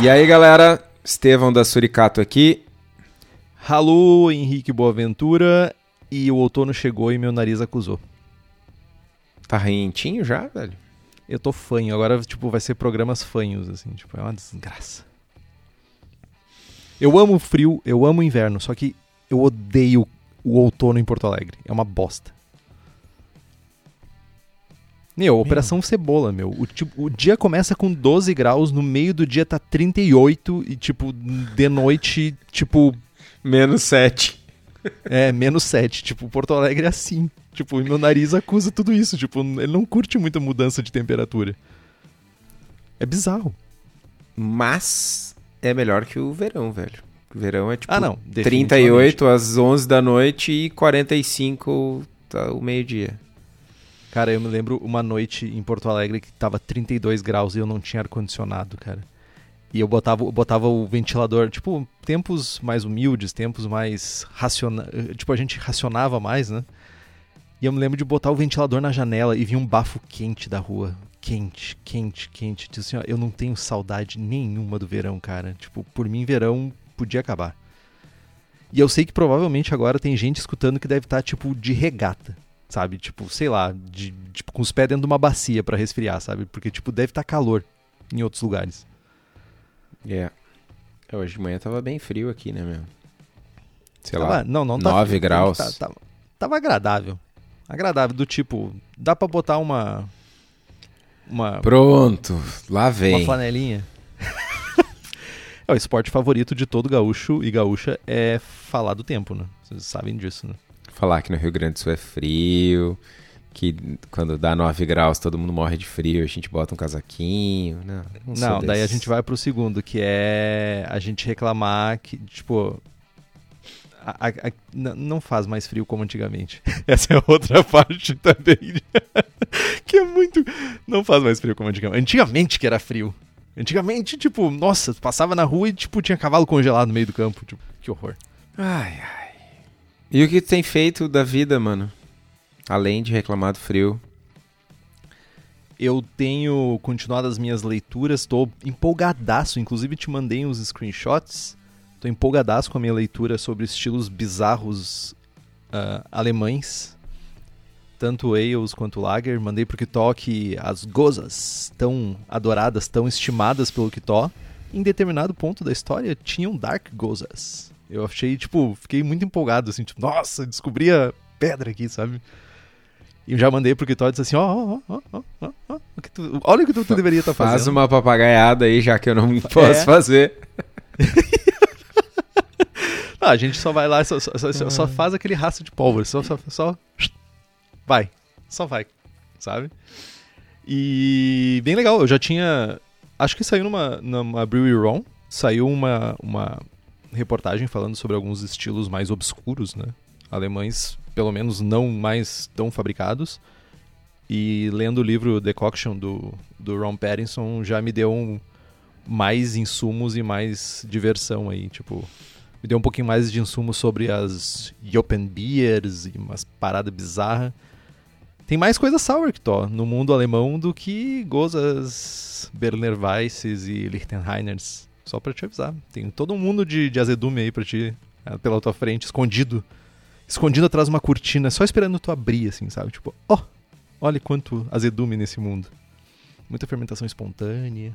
E aí, galera, Estevão da Suricato aqui. Alô, Henrique Boaventura. E o outono chegou e meu nariz acusou. Tá rentinho já, velho? Eu tô fanho. Agora, tipo, vai ser programas fanhos, assim. Tipo, é uma desgraça. Eu amo o frio, eu amo o inverno, só que eu odeio o outono em Porto Alegre. É uma bosta. Meu, Operação Cebola, meu. O, tipo, o dia começa com 12 graus, no meio do dia tá 38 e, tipo, de noite, tipo, Menos 7. é, menos 7. Tipo, Porto Alegre é assim. Tipo, meu nariz acusa tudo isso. Tipo, ele não curte muita mudança de temperatura. É bizarro. Mas é melhor que o verão, velho. O verão é tipo Ah, não. 38 às 11 da noite e 45 tá, o meio-dia. Cara, eu me lembro uma noite em Porto Alegre que tava 32 graus e eu não tinha ar-condicionado, cara. E eu botava, botava o ventilador, tipo, tempos mais humildes, tempos mais raciona... Tipo, a gente racionava mais, né? E eu me lembro de botar o ventilador na janela e vinha um bafo quente da rua. Quente, quente, quente. Tipo assim, ó, eu não tenho saudade nenhuma do verão, cara. Tipo, por mim, verão podia acabar. E eu sei que provavelmente agora tem gente escutando que deve estar, tipo, de regata sabe? Tipo, sei lá, de, tipo, com os pés dentro de uma bacia pra resfriar, sabe? Porque, tipo, deve estar calor em outros lugares. É. Hoje de manhã tava bem frio aqui, né, meu? Sei Tava- lá, não, não tá 9 frio, graus. tá- tava, tava agradável. Agradável, do tipo, dá pra botar uma. Uma, Pronto, lá uma vem. flanelinha. é, o esporte favorito de todo gaúcho e gaúcha é falar do tempo, né? Vocês sabem disso, né? Falar que no Rio Grande do Sul é frio, que quando dá 9 graus todo mundo morre de frio, a gente bota um casaquinho. Não, não, sou Não, daí a gente vai pro segundo, que é a gente reclamar que, tipo. a- a- a- não faz mais frio como antigamente. Essa é outra parte também. que é muito. Não faz mais frio como antigamente. Antigamente que era frio. Antigamente, tipo, nossa, passava na rua e, tipo, tinha cavalo congelado no meio do campo. Tipo, que horror. Ai, ai. E o que tu tem feito da vida, mano? Além de reclamar do frio. Eu tenho continuado as minhas leituras, tô empolgadaço, inclusive te mandei uns screenshots. Tô empolgadaço com a minha leitura sobre estilos bizarros ah, alemães, tanto ales quanto lager. Mandei pro Kitó que as gozas tão adoradas, tão estimadas pelo Kitó, em determinado ponto da história tinham dark gozas. Eu achei, tipo, fiquei muito empolgado, assim, tipo, nossa, descobri a pedra aqui, sabe? E eu já mandei pro Kitó e disse assim, ó, ó, ó, ó, ó, olha o que tu, tu deveria estar Faz fazendo. uma papagaiada aí, já que eu não posso É. fazer. Ah, a gente só vai lá, só, só, só- só faz aquele rastro de pólvora, só, só, só vai, só vai, sabe? E bem legal, eu já tinha, acho que saiu numa, numa Brewery Ron, saiu uma, uma reportagem falando sobre alguns estilos mais obscuros, né? Alemães, pelo menos não mais tão fabricados. E lendo o livro Decoction do, do Ron Pattinson já me deu um, mais insumos e mais diversão aí, tipo, me deu um pouquinho mais de insumos sobre as Jopen Beers e umas paradas bizarras. Tem mais coisa sour que tô no mundo alemão do que Gozas, Berliner Weisses e Lichtenheiners. Só pra te avisar. Tem todo um mundo de, de azedume aí pra ti, eh, pela tua frente, escondido. Escondido atrás de uma cortina, só esperando tu abrir, assim, sabe? Tipo, ó, olha quanto azedume nesse mundo. Muita fermentação espontânea.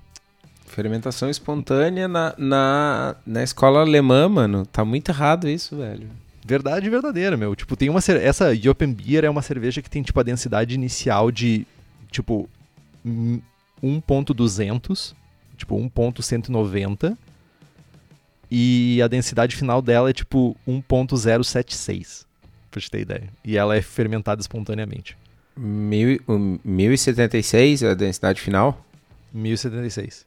Fermentação espontânea na, na, na escola alemã, mano. Tá muito errado isso, velho. Verdade verdadeira, meu. Tipo, tem uma essa Open Beer é uma cerveja que tem tipo a densidade inicial de tipo hum, 1.200, tipo 1.190 e a densidade final dela é tipo 1.076, pra te ter ideia. E ela é fermentada espontaneamente. Mil, um, 1076 é a densidade final? 1076.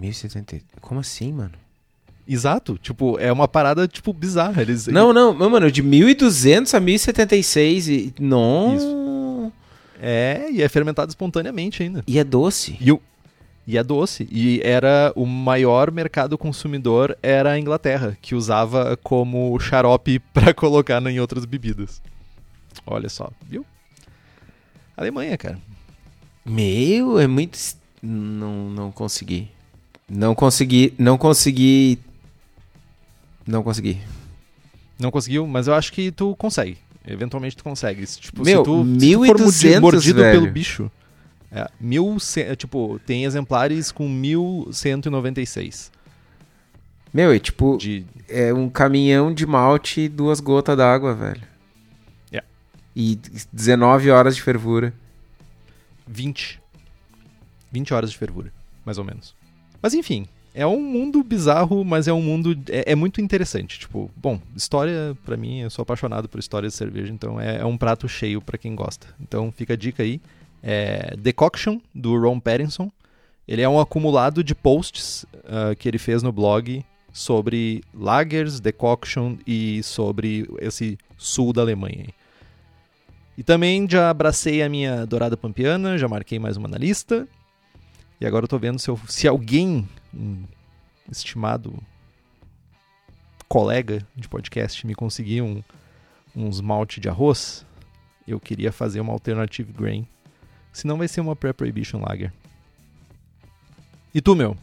1070. Como assim, mano? Exato, tipo, é uma parada tipo bizarra, eles Não, não, mano, de 1200 a 1076 e não. É, e é fermentado espontaneamente ainda. E é doce. E, o, e é doce. E era o maior mercado consumidor era a Inglaterra, que usava como xarope pra colocar em outras bebidas. Olha só, viu? Alemanha, cara. Meu, é muito. Não, não consegui. Não consegui. Não consegui. Não consegui. Não conseguiu, mas eu acho que tu consegue. Eventualmente tu consegue. Se, Tipo, Meu, se tu, se tu for 1.200, mordido velho. pelo bicho. É, mil, é, tipo, tem exemplares com 1196 Meu, é tipo. de É um caminhão de malte e duas gotas d'água, velho. É. E 19 horas de fervura. 20. 20 horas de fervura, mais ou menos. Mas enfim, é um mundo bizarro, mas é um mundo. É, é muito interessante. Tipo, bom, história, pra mim, eu sou apaixonado por história de cerveja, então é, é um prato cheio pra quem gosta. Então fica a dica aí. É Decoction, do Ron Pattinson. Ele é um acumulado de posts ah, que ele fez no blog sobre lagers, decoction e sobre esse sul da Alemanha. E também já abracei a minha dourada pampiana, já marquei mais uma na lista. E agora eu tô vendo se, eu- se alguém, um estimado colega de podcast, me conseguir um, uns malte de arroz, eu queria fazer uma alternative grain. Senão vai ser uma pré-prohibition lager. E tu, meu?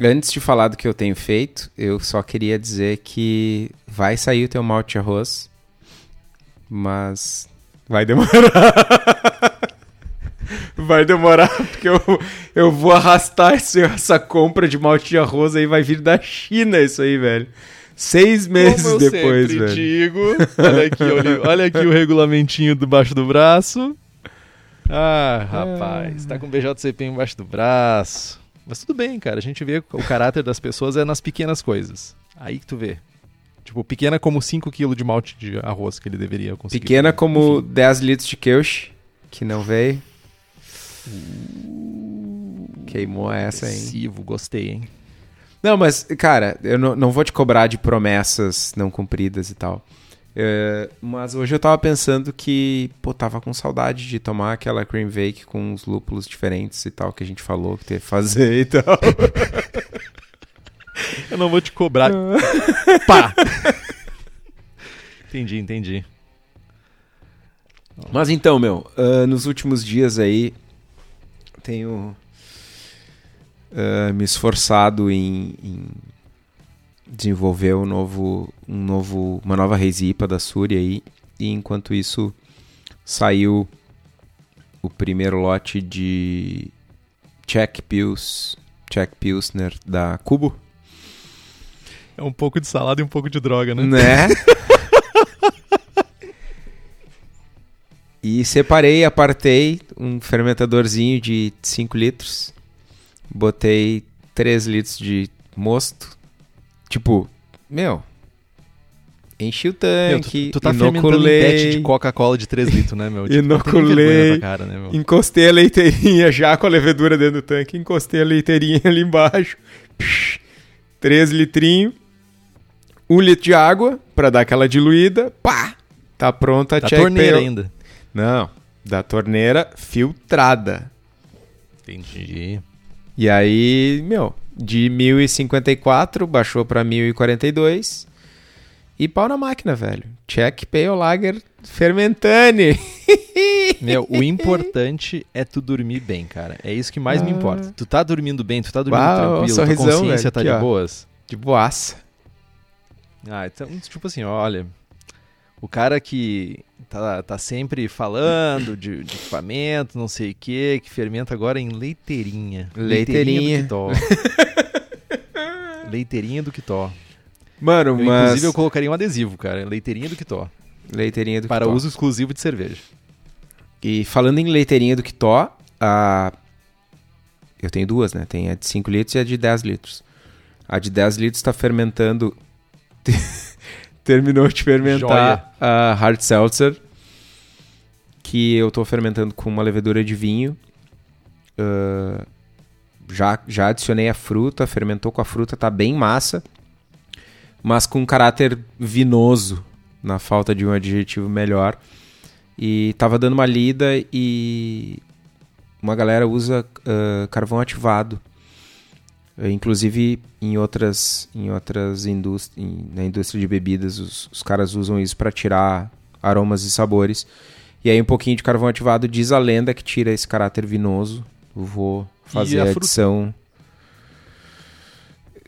Antes de falar do que eu tenho feito, eu só queria dizer que vai sair o teu malte de arroz, mas vai demorar. vai demorar, porque eu, eu vvou arrastar esse- essa compra de malte de arroz aí, vai vir da China isso aí, velho. Seis meses Como eu depois, sempre velho. digo, olha aqui, olha, olha aqui o regulamentinho debaixo do braço. Ah, rapaz, tá com o BJCP embaixo do braço. Mas tudo bem, cara. A gente vê o caráter das pessoas é nas pequenas coisas. Aí que tu vê. Tipo, pequena como 5kg de malte de arroz que ele deveria conseguir. Pequena como 10 litros de Keush, que não veio. Queimou essa, hein? Agressivo, gostei, hein? Não, mas, cara, eu não, não vou te cobrar de promessas não cumpridas e tal. É, mas hoje eu tava pensando que, pô, tava com saudade de tomar aquela cream bake com uns lúpulos diferentes e tal, que a gente falou que ia fazer e tal. Eu não vou te cobrar. Pá! entendi, entendi. Mas então, meu, ah, nos últimos dias aí, tenho ah, me esforçado em, em desenvolver um novo, um novo, uma nova Reis IPA da Súria aí, e enquanto isso saiu o primeiro lote de Czech Pils, Czech Pilsner da Cubo, É um pouco de salada e um pouco de droga, né? né? e separei, apartei um fermentadorzinho de 5 litros. Botei 3 litros de mosto. Tipo, meu. Enchi o Meu, tanque, tu, tu tá fermentando inoculei, pet de Coca-Cola de 3 litros, né, meu? Tipo, Inoculei. cara, né, meu? encostei a leiteirinha já com a levedura dentro do tanque, encostei a leiteirinha ali embaixo. 3 litrinhos. 1 litro de água pra dar aquela diluída. Pá! Tá pronta a Da Czech torneira ainda. Não, da torneira filtrada. Entendi. E aí, meu, de 1054 baixou pra 1042. E pau na máquina, velho. Czech Pale Lager fermentane. Meu, o importante é tu dormir bem, cara. É isso que mais me Ah. importa. Tu tá dormindo bem, tu tá dormindo Uau, tranquilo, tua sorrisão, consciência velho, tá aqui, de ó. boas. De boaça. Ah, então, tipo assim, olha. O cara que tá, tá sempre falando de, de equipamento, não sei o que, que fermenta agora em leiteirinha. Leiteirinha. do Quitó. leiteirinha do Quitó. Mano, Eu, mas. Inclusive, eu colocaria um adesivo, cara. Leiteirinha do Kitó. Leiteirinha do Para Kitó. uso exclusivo de cerveja. E falando em leiteirinha do Kitó, a... eu tenho duas, né? Tem a de 5 litros e a de 10 litros. A de 10 litros está fermentando. Terminou de fermentar a Hard Seltzer, que eu tô fermentando com uma levedura de vinho. Ah, já, já adicionei a fruta, fermentou com a fruta, tá bem massa, mas com um caráter vinoso, na falta de um adjetivo melhor. E tava dando uma lida e uma galera usa ah, carvão ativado. Eh, Inclusive em outras, em outras indústrias, na indústria de bebidas, os, os caras usam isso para tirar aromas e sabores. E aí um pouquinho de carvão ativado diz a lenda que tira esse caráter vinoso. Eu vou fazer a a, adição.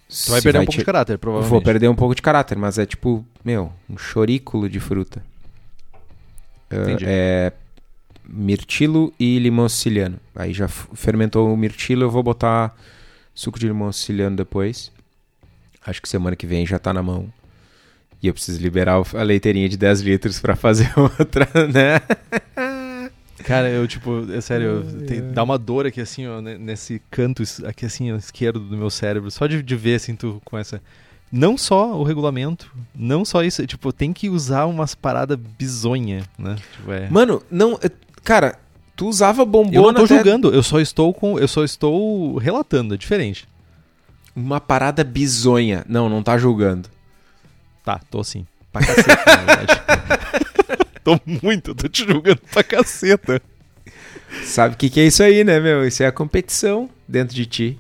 Tu vai perder um pouco de caráter, provavelmente. Vou perder um pouco de caráter, mas é tipo, meu, um chorículo de fruta. Ah, Entendi. É mirtilo e limão siciliano. Aí já fermentou o mirtilo, eu vou botar suco de limão siciliano depois. Acho que semana que vem já tá na mão. E eu preciso liberar a leiteirinha de 10 litros pra fazer outra, né? Cara, eu, tipo, é sério, dá uma dor aqui, assim, ó, ne- nesse canto, aqui, assim, ó, esquerdo do meu cérebro. Só de, de ver, assim, tu com essa... Não só o regulamento, não só isso, tipo, tem que usar umas paradas bizonha, né? Tipo, é... Mano, não. eh, Cara, tu usava bombona. Eu não tô até julgando, eu só estou com... Eu só estou relatando, é diferente. Uma parada bizonha. Não, não tá julgando. Tá, tô sim. Pra caceta, na verdade. tô muito, tô te julgando pra caceta. Sabe o que, que é isso aí, né, meu? Isso é a competição dentro de ti.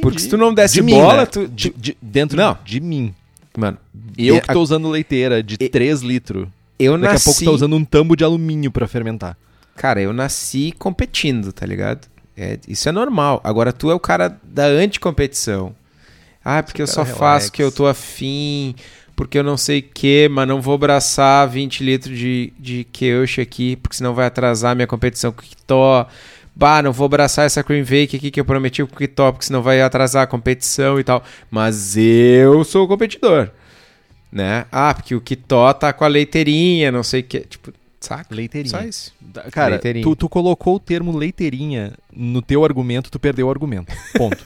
Porque se tu não desse De mim, bola, né? tu. De- de- dentro Não. de mim. Mano, Eu de- que tô usando leiteira de E- 3 litros. eu Daqui nasci. a pouco tá usando um tambo de alumínio pra fermentar. Cara, eu nasci competindo, tá ligado? É, isso é normal. Agora tu é o cara da anticompetição. Ah, porque eu só cara faço relax. que eu tô afim, porque eu não sei o que, mas não vou abraçar 20 litros de, de queuche aqui, porque senão vai atrasar minha competição com o Kitó. Bah, não vou abraçar essa cream bake aqui que eu prometi com o Kitó, porque senão vai atrasar a competição e tal. Mas eu sou o competidor, né? Ah, porque o Kitó tá com a leiteirinha, não sei o que. Tipo, saca? Leiteirinha. Só isso. Cara, Leiteirinha. tu, tu colocou o termo leiteirinha no teu argumento, tu perdeu o argumento. Ponto.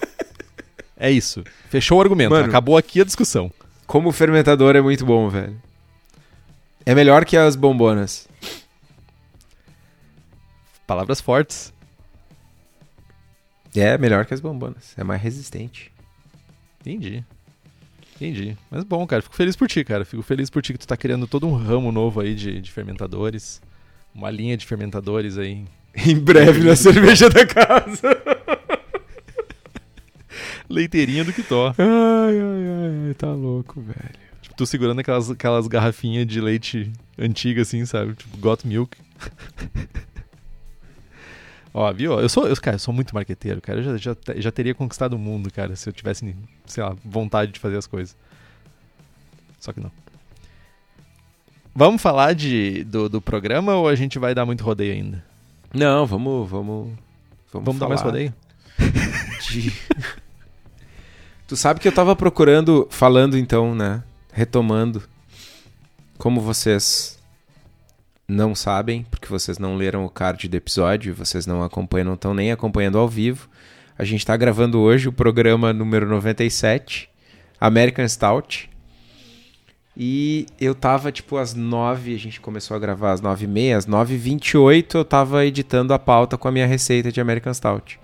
é isso. Fechou o argumento. Mano. Acabou aqui a discussão. Como fermentador é muito bom, velho. É melhor que as bombonas. Palavras fortes. É melhor que as bombonas. É mais resistente. Entendi. Entendi. Mas bom, cara. Fico feliz por ti, cara. Fico feliz por ti que tu tá criando todo um ramo novo aí de, de fermentadores. Uma linha de fermentadores aí. Em breve na cerveja da casa. Leiteirinha do Kitó. Ai, ai, ai. Tá louco, velho. Tipo, tu segurando aquelas, aquelas garrafinhas de leite antiga, assim, sabe? Tipo, Got Milk. Ó, viu? Eu sou, eu, cara, eu sou muito marqueteiro, cara. Eu já, já, já teria conquistado o mundo, cara, se eu tivesse, sei lá, vontade de fazer as coisas. Só que não. Vamos falar de, do, do programa ou a gente vai dar muito rodeio ainda? Não, vamos, vamos. Vamos, Vamos dar mais rodeio? de- tu sabe que eu tava procurando, falando então, né? Retomando. Como vocês não sabem, porque vocês não leram o card do episódio, vocês não acompanham, não estão nem acompanhando ao vivo. A gente tá gravando hoje o programa número 97, American Stout. E eu tava, tipo, às 9, a gente começou a gravar às 9 e meia, às 9 e 28 eu tava editando a pauta com a minha receita de American Stout.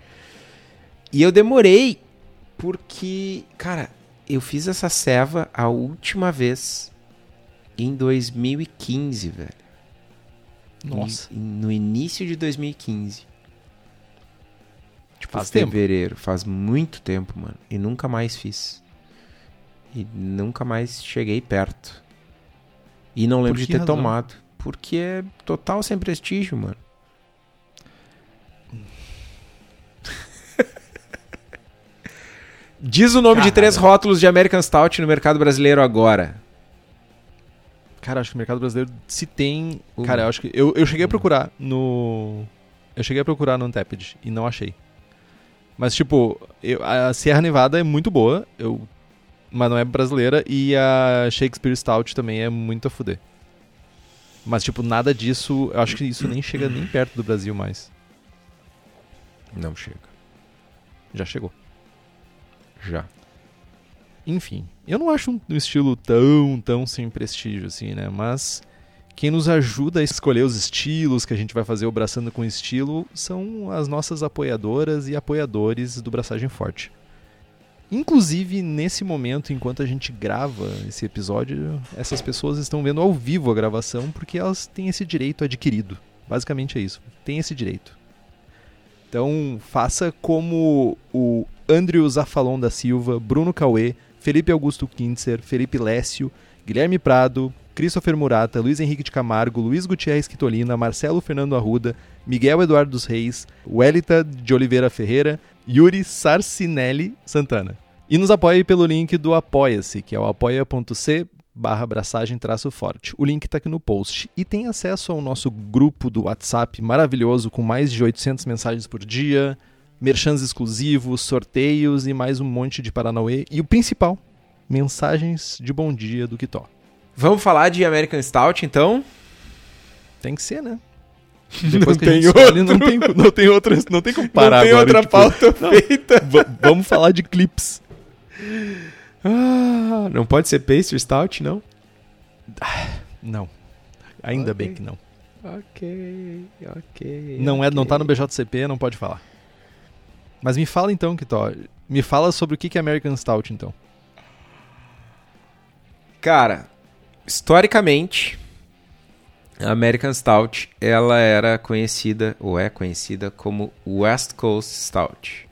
E eu demorei porque, cara, eu fiz essa ceva a última vez em 2015, velho. Nossa. Em- no início de 2015. Tipo, Faz tempo. fevereiro. Faz muito tempo, mano. E nunca mais fiz. E nunca mais cheguei perto. E não lembro de ter razão? tomado. Porque é total sem prestígio, mano. Diz o nome de três rótulos de American Stout no mercado brasileiro agora. Cara, acho que o mercado brasileiro se tem. Uma. Cara, eu acho que. Eu, eu cheguei a procurar no. Eu cheguei a procurar no Untapped e não achei. Mas, tipo, eu- a Sierra Nevada é muito boa. Eu mas não é brasileira. E a Shakespeare Stout também é muito a fuder. Mas, tipo, nada disso, eu acho que isso nem chega nem perto do Brasil mais. Não chega. Já chegou. Já. Enfim, eu não acho um, estilo tão, tão sem prestígio assim, né? Mas quem nos ajuda a escolher os estilos que a gente vai fazer o Braçando com Estilo são as nossas apoiadoras e apoiadores do Braçagem Forte. Inclusive, nesse momento, enquanto a gente grava esse episódio, essas pessoas estão vendo ao vivo a gravação porque elas têm esse direito adquirido. Basicamente é isso. Tem esse direito. Então, faça como o Andrew Zafalon da Silva, Bruno Cauê, Felipe Augusto Kintzer, Felipe Lécio, Guilherme Prado, Christopher Murata, Luiz Henrique de Camargo, Luiz Gutierrez Quitolina, Marcelo Fernando Arruda, Miguel Eduardo dos Reis, Welita de Oliveira Ferreira, Yuri Sarcinelli Santana. E nos apoie pelo link do Apoia-se, que é o apoia.c barra abraçagem traço forte. O link está aqui no post. E tem acesso ao nosso grupo do WhatsApp maravilhoso com mais de 800 mensagens por dia, merchans exclusivos, sorteios e mais um monte de Paranauê. E o principal, mensagens de bom dia do Kitó. Vamos falar de American Stout, então? Tem que ser, né? Depois não, tem escolhe, não tem não tem outra, não tem como parar Não tem agora, outra tipo, pauta não. feita. vamos falar de clips. Ah, não pode ser Pastry Stout, não? Não. Ainda Ok. bem que não. Ok, ok. Não é, não tá no. BJCP, não pode falar. Mas me fala então, Kitó. Me fala sobre o que é American Stout, então. Cara, historicamente, a American Stout, ela era conhecida, ou é conhecida, como West Coast Stout.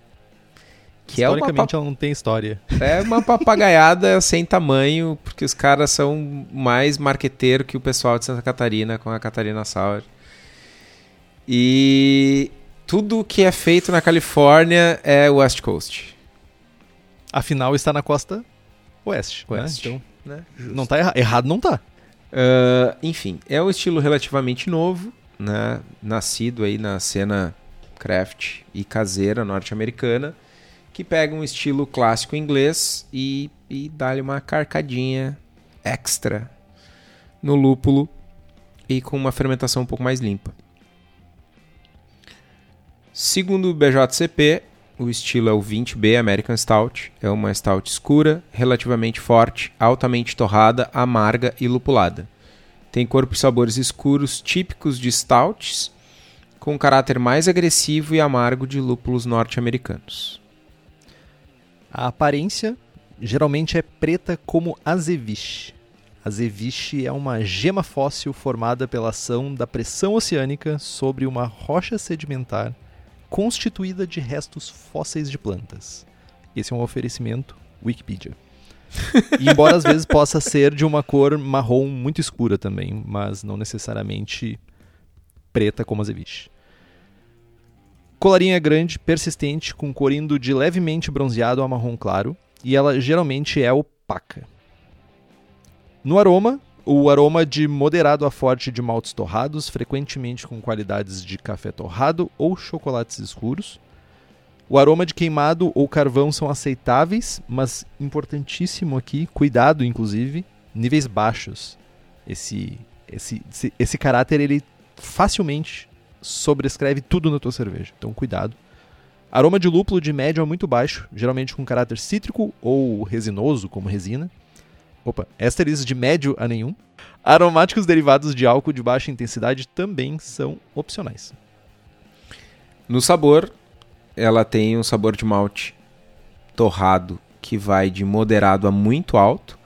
Que é uma, Historicamente ela não tem história. é uma papagaiada sem tamanho, porque os caras são mais marqueteiro que o pessoal de Santa Catarina com a Catarina Sour. E tudo que é feito na Califórnia é West Coast. Afinal, está na costa oeste. né? Oeste. Então, Né? não tá errado. Errado não tá. Ah, enfim, é um estilo relativamente novo, né? Nascido aí na cena craft e caseira norte-americana, que pega um estilo clássico inglês e, e dá-lhe uma carcadinha extra no lúpulo e com uma fermentação um pouco mais limpa. Segundo o BJCP, o estilo é o 20B American Stout. É uma stout escura, relativamente forte, altamente torrada, amarga e lupulada. Tem corpo e sabores escuros típicos de stouts, com um caráter mais agressivo e amargo de lúpulos norte-americanos. A aparência geralmente é preta como azeviche. Azeviche é uma gema fóssil formada pela ação da pressão oceânica sobre uma rocha sedimentar constituída de restos fósseis de plantas. Esse é um oferecimento Wikipedia. E embora às vezes possa ser de uma cor marrom muito escura também, mas não necessariamente preta como azeviche. Colarinha é grande, persistente, com corindo de levemente bronzeado a marrom claro, e ela geralmente é opaca. No aroma, o aroma de moderado a forte de maltes torrados, frequentemente com qualidades de café torrado ou chocolates escuros. O aroma de queimado ou carvão são aceitáveis, mas importantíssimo aqui, cuidado inclusive, níveis baixos. Esse, esse, esse, esse caráter ele facilmente sobrescreve tudo na tua cerveja, então cuidado. Aroma de lúpulo de médio a muito baixo, geralmente com caráter cítrico ou resinoso, como resina. Opa, ésteres de médio a nenhum. Aromáticos derivados de álcool de baixa intensidade também são opcionais. No sabor, ela tem um sabor de malte torrado que vai de moderado a muito alto,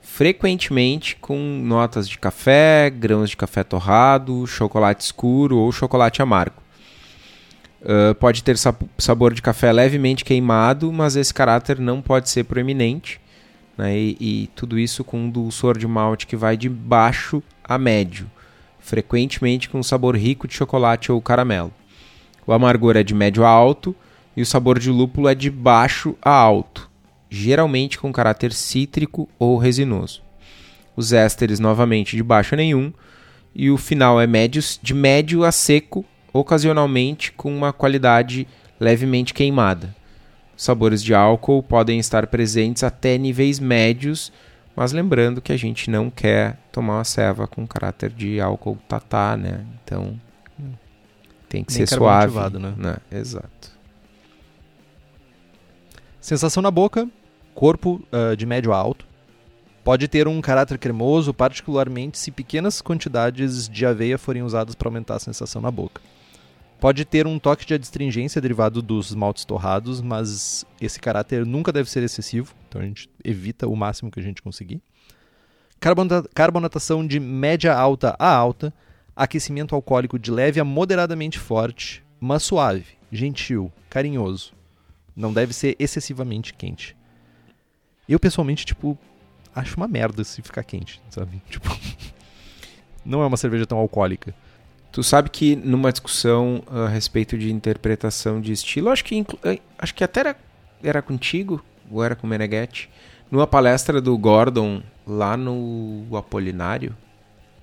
frequentemente com notas de café, grãos de café torrado, chocolate escuro ou chocolate amargo. Uh, pode ter sab- sabor de café levemente queimado, mas esse caráter não pode ser proeminente. Né? E, e tudo isso com um dulçor de malte que vai de baixo a médio, frequentemente com um sabor rico de chocolate ou caramelo. O amargor é de médio a alto e o sabor de lúpulo é de baixo a alto, geralmente com caráter cítrico ou resinoso. Os ésteres novamente de baixo a nenhum e o final é médios, de médio a seco, ocasionalmente com uma qualidade levemente queimada. Sabores de álcool podem estar presentes até níveis médios, mas lembrando que a gente não quer tomar uma ceva com caráter de álcool tatá, né? Então tem que Nem ser suave. né? né? Exato. Sensação na boca, corpo ah, de médio a alto. Pode ter um caráter cremoso, particularmente se pequenas quantidades de aveia forem usadas para aumentar a sensação na boca. Pode ter um toque de adstringência derivado dos maltes torrados, mas esse caráter nunca deve ser excessivo, então a gente evita o máximo que a gente conseguir. Carbonata- carbonatação de média alta a alta, aquecimento alcoólico de leve a moderadamente forte, mas suave, gentil, carinhoso. Não deve ser excessivamente quente. Eu, pessoalmente, tipo, acho uma merda se ficar quente, sabe? Tipo, não é uma cerveja tão alcoólica. Tu sabe que numa discussão a respeito de interpretação de estilo, acho que, eh, acho que até era, era contigo, ou era com o Meneghetti, numa palestra do Gordon lá no Apolinário.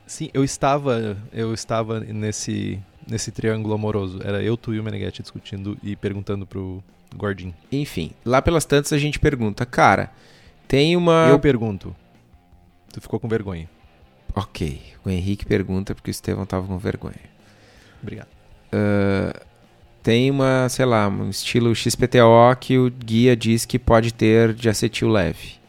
Sim, eu estava, eu estava nesse nesse triângulo amoroso. Era eu, tu e o Meneghetti discutindo e perguntando pro Gordinho. Enfim, lá pelas tantas a gente pergunta, cara, tem uma. Eu pergunto. Tu ficou com vergonha. Ok, o Henrique pergunta porque o Estevão tava com vergonha. Obrigado. Tem uma, sei lá, um estilo XPTO que o guia diz que pode ter de acetil leve.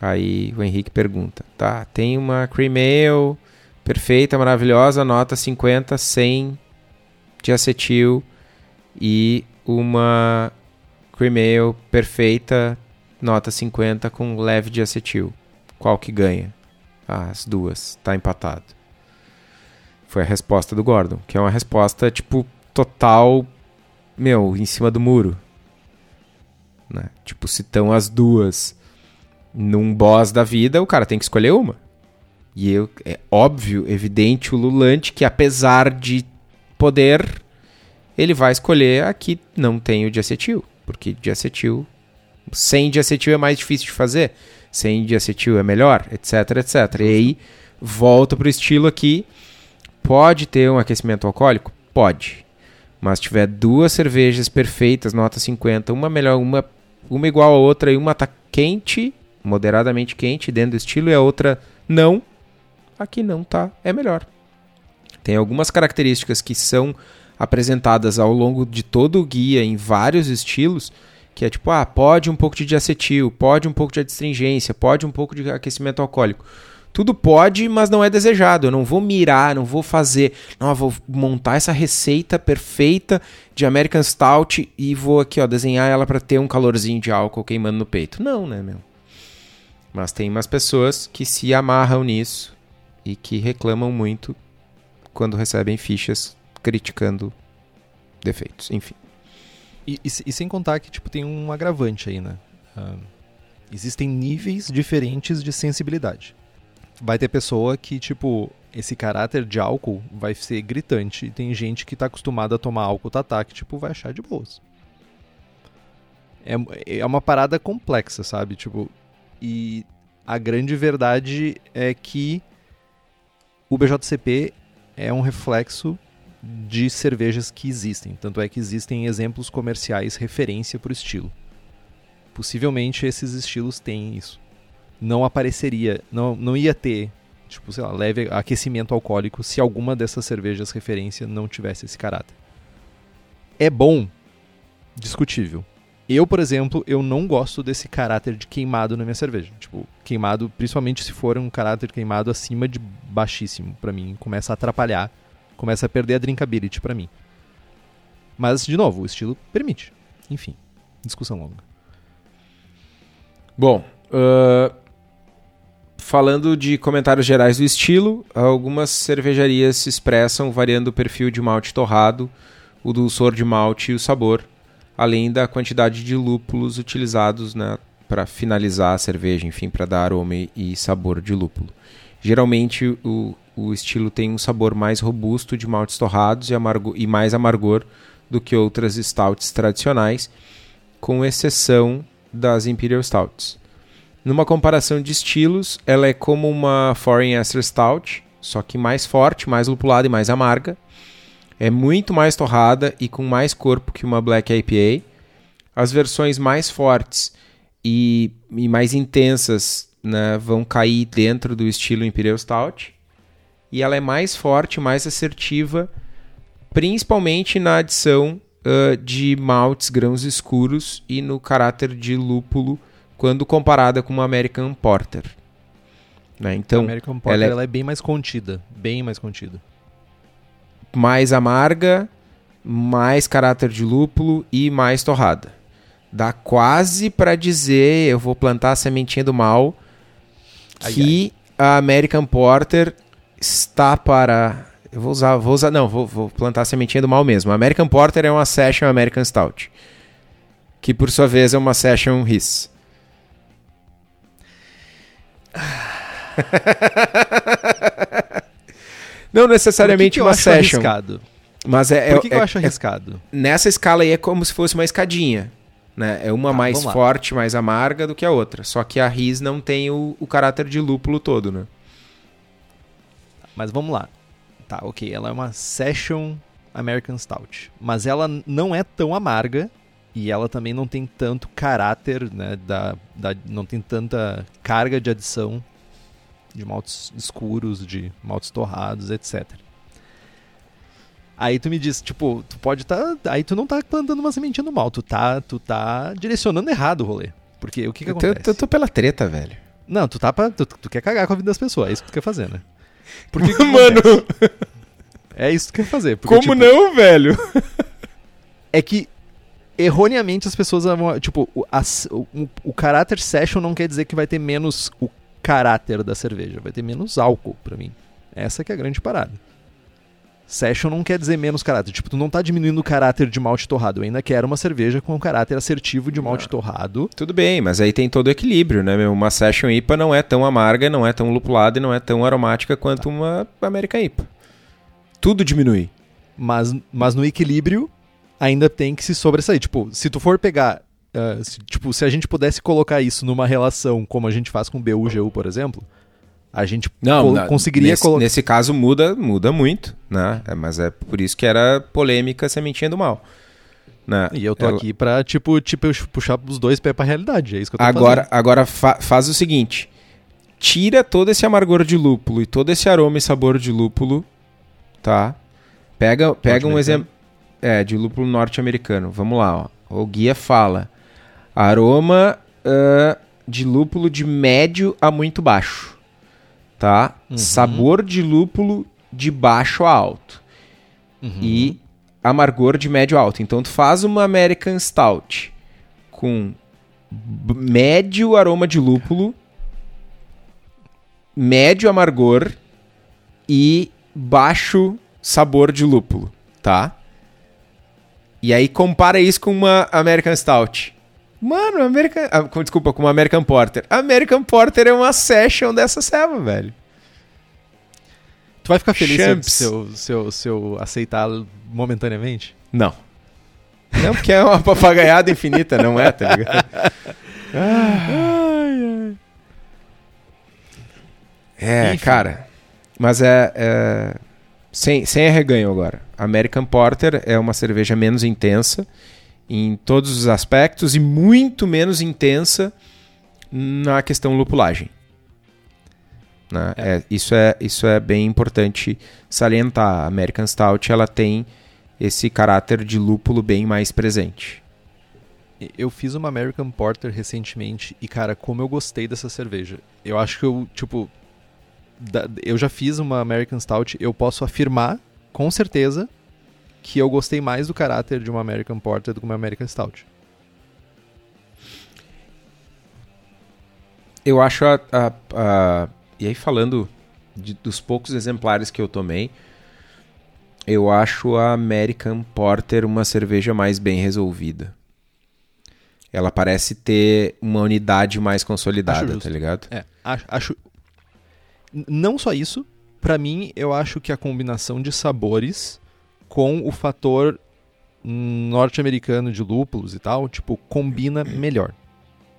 Aí o Henrique pergunta, tá, tem uma cream ale perfeita, maravilhosa, nota 50, 100 de acetil e uma cream ale perfeita, nota 50 com leve de acetil. Qual que ganha? As duas, tá empatado. Foi a resposta do Gordon, que é uma resposta tipo total, meu, em cima do muro. Né? Tipo, se estão as duas num boss da vida, o cara tem que escolher uma. E eu, é óbvio, evidente, o Lulante que apesar de poder, ele vai escolher a que não tem o diacetil. Porque diacetil, sem diacetil é mais difícil de fazer. Sem diacetil é melhor, etc, etc. E aí, volta pro estilo aqui. Pode ter um aquecimento alcoólico? Pode. Mas tiver duas cervejas perfeitas, nota 50, uma melhor, uma, uma igual a outra e uma tá quente, moderadamente quente dentro do estilo e a outra não, aqui não tá, é melhor. Tem algumas características que são apresentadas ao longo de todo o guia em vários estilos, que é tipo, ah, pode um pouco de diacetil, pode um pouco de adstringência, pode um pouco de aquecimento alcoólico. Tudo pode, mas não é desejado. Eu não vou mirar, não vou fazer. Não, vou montar essa receita perfeita de American Stout e vou aqui, ó, desenhar ela para ter um calorzinho de álcool queimando no peito. Não, né, meu? Mas tem umas pessoas que se amarram nisso e que reclamam muito quando recebem fichas criticando defeitos. Enfim. E, e, e sem contar que, tipo, tem um agravante aí, né? Ah, existem níveis diferentes de sensibilidade. Vai ter pessoa que, tipo, esse caráter de álcool vai ser gritante. E tem gente que tá acostumada a tomar álcool tatá que, tipo, vai achar de boas. É, é uma parada complexa, sabe? Tipo, e a grande verdade é que o BJCP é um reflexo de cervejas que existem. Tanto é que existem exemplos comerciais referência para o estilo. Possivelmente esses estilos têm isso. Não apareceria, não, não ia ter, tipo, sei lá, leve aquecimento alcoólico se alguma dessas cervejas referência não tivesse esse caráter. É bom, discutível. Eu, por exemplo, eu não gosto desse caráter de queimado na minha cerveja. Tipo, queimado, principalmente se for um caráter queimado acima de baixíssimo, para mim, começa a atrapalhar começa a perder a drinkability para mim. Mas, de novo, o estilo permite. Enfim, discussão longa. Bom, uh, falando de comentários gerais do estilo, algumas cervejarias se expressam variando o perfil de malte torrado, o dulçor de malte e o sabor, além da quantidade de lúpulos utilizados né, para finalizar a cerveja, enfim, para dar aroma e sabor de lúpulo. Geralmente o, o estilo tem um sabor mais robusto de maltes torrados e, amargo, e mais amargor do que outras stouts tradicionais, com exceção das Imperial Stouts. Numa comparação de estilos, ela é como uma Foreign Ester Stout, só que mais forte, mais lupulada e mais amarga. É muito mais torrada e com mais corpo que uma Black IPA. as versões mais fortes e, e mais intensas né, vão cair dentro do estilo Imperial Stout. E ela é mais forte, mais assertiva, principalmente na adição uh, de maltes grãos escuros e no caráter de lúpulo quando comparada com uma American Porter. Né? Então, a American Porter ela é... ela é bem mais contida, bem mais contida. Mais amarga, mais caráter de lúpulo e mais torrada. Dá quase para dizer, eu vou plantar a sementinha do mal, que ai, ai. a American Porter está para eu vou usar, vou usar, não, vou, vou, plantar a sementinha do mal mesmo. American Porter é uma Session American Stout, que por sua vez é uma Session Riss. não necessariamente que que uma Session. Arriscado? Mas é, Por que, é, que eu é, acho arriscado? nessa escala aí é como se fosse uma escadinha. Né? É uma Tá, mais forte, mais amarga do que a outra. Só que a Riz não tem o, o caráter de lúpulo todo, né? Mas vamos lá. Tá, ok. Ela é uma Session American Stout. Mas ela não é tão amarga. E ela também não tem tanto caráter, né? Da, da, não tem tanta carga de adição de maltes escuros, de maltes torrados, etc. Aí tu me diz, tipo, tu pode tá. Aí tu não tá plantando uma sementinha no mal, tu tá, tu tá direcionando errado o rolê. Porque o que que Eu tô, acontece? eu tô pela treta, velho. Não, tu tá pra, tu, tu quer cagar com a vida das pessoas, é isso que tu quer fazer, né? Por que Mano, acontece? É isso que quer fazer. Porque, como tipo, não, velho? É que erroneamente as pessoas vão. Tipo, o, as- o, o caráter session não quer dizer que vai ter menos o caráter da cerveja, vai ter menos álcool pra mim. Essa que é a grande parada. Session não quer dizer menos caráter. Tipo, tu não tá diminuindo o caráter de malte torrado. Eu ainda quero uma cerveja com um caráter assertivo de malte torrado. Tudo bem, mas aí tem todo o equilíbrio, né? meu? Uma Session IPA não é tão amarga, não é tão lupulada e não é tão aromática quanto uma American IPA. Tudo diminui. Mas, mas no equilíbrio ainda tem que se sobressair. Tipo, se tu for pegar. ah, se- tipo, se a gente pudesse colocar isso numa relação como a gente faz com BU GU, por exemplo, a gente co- na- conseguiria nesse, colocar. nesse caso muda, muda muito, né? É, mas é por isso que era polêmica sementinha do mal. Né? E eu tô Ela- aqui pra, tipo, tipo, puxar os dois pés pra realidade. É isso que eu tô Agora, fazendo. agora fa- faz o seguinte: tira todo esse amargor de lúpulo e todo esse aroma e sabor de lúpulo, tá? Pega, pega um exemplo. É, de lúpulo norte-americano. Vamos lá, ó. O guia fala: aroma ah, de lúpulo de médio a muito baixo, tá? Uhum. Sabor de lúpulo de baixo a alto Uhum. e amargor de médio a alto. Então tu faz uma American Stout com médio aroma de lúpulo, médio amargor e baixo sabor de lúpulo, tá? E aí compara isso com uma American Stout. Mano, American, ah, com- desculpa, com uma American Porter. American Porter é uma session dessa ceva, velho. Tu vai ficar feliz se, eu, se, eu, se eu aceitar momentaneamente? Não. Não, porque é uma papagaiada infinita, não é, tá ligado? É, Enfim. cara. Mas é. é sem, sem arreganho agora. American Porter é uma cerveja menos intensa em todos os aspectos e muito menos intensa na questão lupulagem. Né? É. É, isso, é, isso é bem importante salientar. A American Stout ela tem esse caráter de lúpulo bem mais presente. Eu fiz uma American Porter recentemente e, cara, como eu gostei dessa cerveja. Eu acho que eu, tipo. eu já fiz uma American Stout, eu posso afirmar, com certeza, que eu gostei mais do caráter de uma American Porter do que uma American Stout. Eu acho a. a- a- e aí, falando de- dos poucos exemplares que eu tomei, eu acho a American Porter uma cerveja mais bem resolvida. Ela parece ter uma unidade mais consolidada, tá ligado? É, acho. acho- Não só isso, pra mim, eu acho que a combinação de sabores com o fator norte-americano de lúpulos e tal, tipo, combina melhor.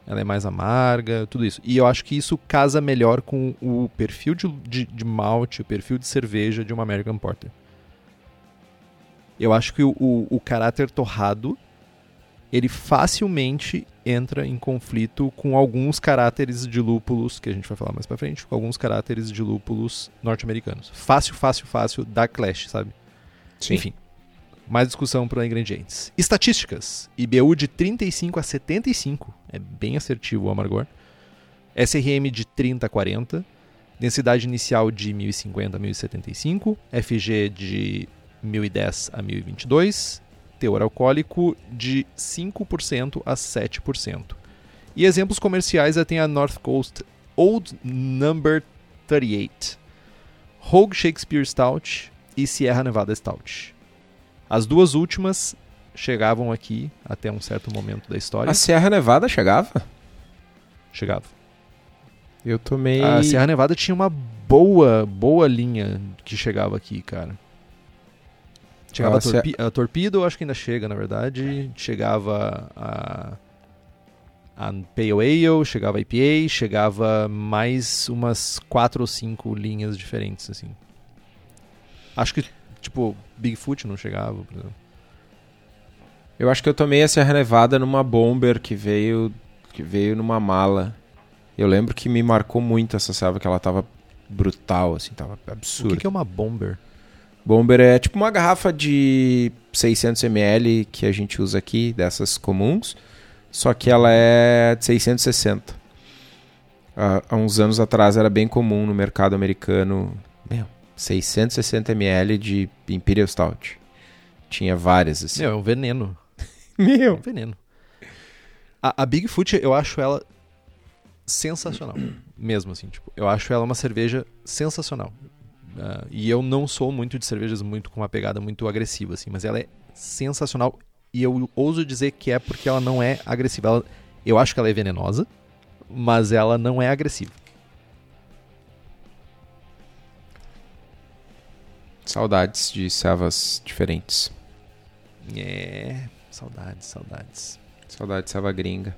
Ela é mais amarga, tudo isso. E eu acho que isso casa melhor com o perfil de, de, de malte, o perfil de cerveja de uma American Porter. Eu acho que o, o, o caráter torrado ele facilmente entra em conflito com alguns caráteres de lúpulos, que a gente vai falar mais pra frente, com alguns caráteres de lúpulos norte-americanos. Fácil, fácil, fácil, dá clash, sabe? Sim. Enfim, mais discussão para ingredientes. Estatísticas. IBU de 35 a 75, é bem assertivo o amargor. SRM de 30 a 40, densidade inicial de 1050 a 1075, FG de 1010 a 1022, teor alcoólico de 5% a 7%. E exemplos comerciais tem a North Coast Old Number 38, Rogue Shakespeare Stout e Sierra Nevada Stout. As duas últimas chegavam aqui até um certo momento da história. A Serra Nevada chegava? Chegava. Eu tomei. A Serra Nevada tinha uma boa, boa linha que chegava aqui, cara. Chegava a, torpi a Torpedo, acho que ainda chega, na verdade. Chegava a, a Pale Ale, chegava a IPA, chegava mais umas quatro ou cinco linhas diferentes, assim. Acho que, tipo, Bigfoot não chegava, por exemplo. Eu acho que eu tomei a Serra Nevada numa bomber que veio que veio numa mala. Eu lembro que me marcou muito essa serva que ela tava brutal assim, tava O absurdo. que, que é uma Bomber? Bomber é tipo uma garrafa de 600 ml que a gente usa aqui, dessas comuns, só que ela é de 660. Há, há uns anos atrás era bem comum no mercado americano, meu, 660 ml de Imperial Stout. Tinha várias assim. Meu, é um veneno. É um Meu. veneno. A, a Bigfoot, eu acho ela sensacional. Mesmo assim, tipo, eu acho ela uma cerveja sensacional. Ah, e eu não sou muito de cervejas muito com uma pegada muito agressiva, assim, mas ela é sensacional. E eu ouso dizer que é porque ela não é agressiva. Ela- eu acho que ela é venenosa, mas ela não é agressiva. Saudades de servas diferentes. É. Saudades, saudades. Saudade de serva gringa.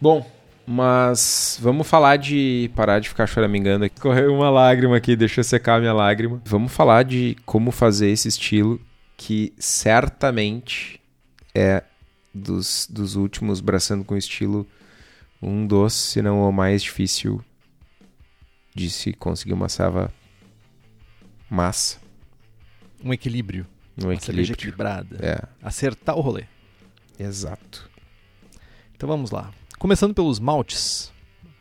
Bom, mas vamos falar de parar de ficar choramingando aqui. Correu uma lágrima aqui, deixa eu secar a minha lágrima. Vamos falar de como fazer esse estilo que certamente é dos, dos últimos braçando com estilo um dos, se não o mais difícil de se conseguir uma serva massa, Um equilíbrio. um Uma cerveja equilíbrio. equilibrada. É, Acertar o rolê. exato. Então vamos lá. Começando pelos maltes.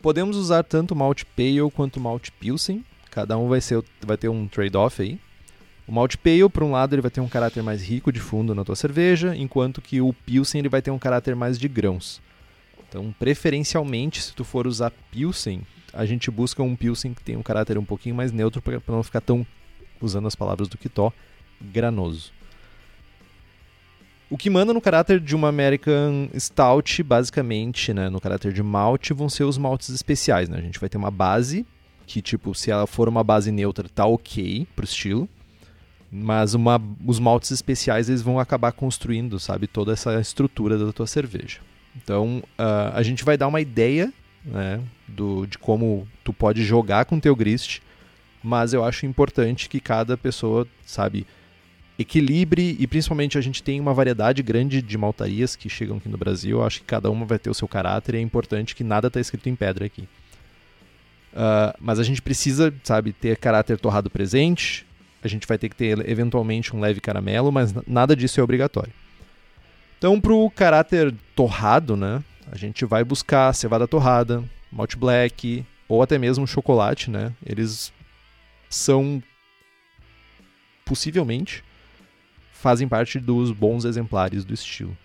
Podemos usar tanto malte pale quanto malte pilsen. Cada um vai, ser, vai ter um trade-off aí. O malte pale, por um lado, ele vai ter um caráter mais rico de fundo na tua cerveja, enquanto que o pilsen ele vai ter um caráter mais de grãos. Então, preferencialmente, se tu for usar pilsen, a gente busca um pilsen que tenha um caráter um pouquinho mais neutro para não ficar tão, usando as palavras do Kitó, granoso. O que manda no caráter de uma American Stout, basicamente, né, no caráter de malte, vão ser os maltes especiais, né? A gente vai ter uma base, que tipo, se ela for uma base neutra, tá ok pro estilo. Mas uma, os maltes especiais, eles vão acabar construindo, sabe, toda essa estrutura da tua cerveja. Então, ah, a gente vai dar uma ideia, né, do, de como tu pode jogar com teu grist, mas eu acho importante que cada pessoa, sabe, equilibre e principalmente a gente tem uma variedade grande de maltarias que chegam aqui no Brasil. Eu acho que cada uma vai ter o seu caráter e é importante que nada está escrito em pedra aqui. Ah, mas a gente precisa, sabe, ter caráter torrado presente. A gente vai ter que ter eventualmente um leve caramelo, mas nada disso é obrigatório. Então, para o caráter torrado, né, a gente vai buscar cevada torrada, malte black ou até mesmo chocolate, né? Eles são possivelmente fazem parte dos bons exemplares do estilo.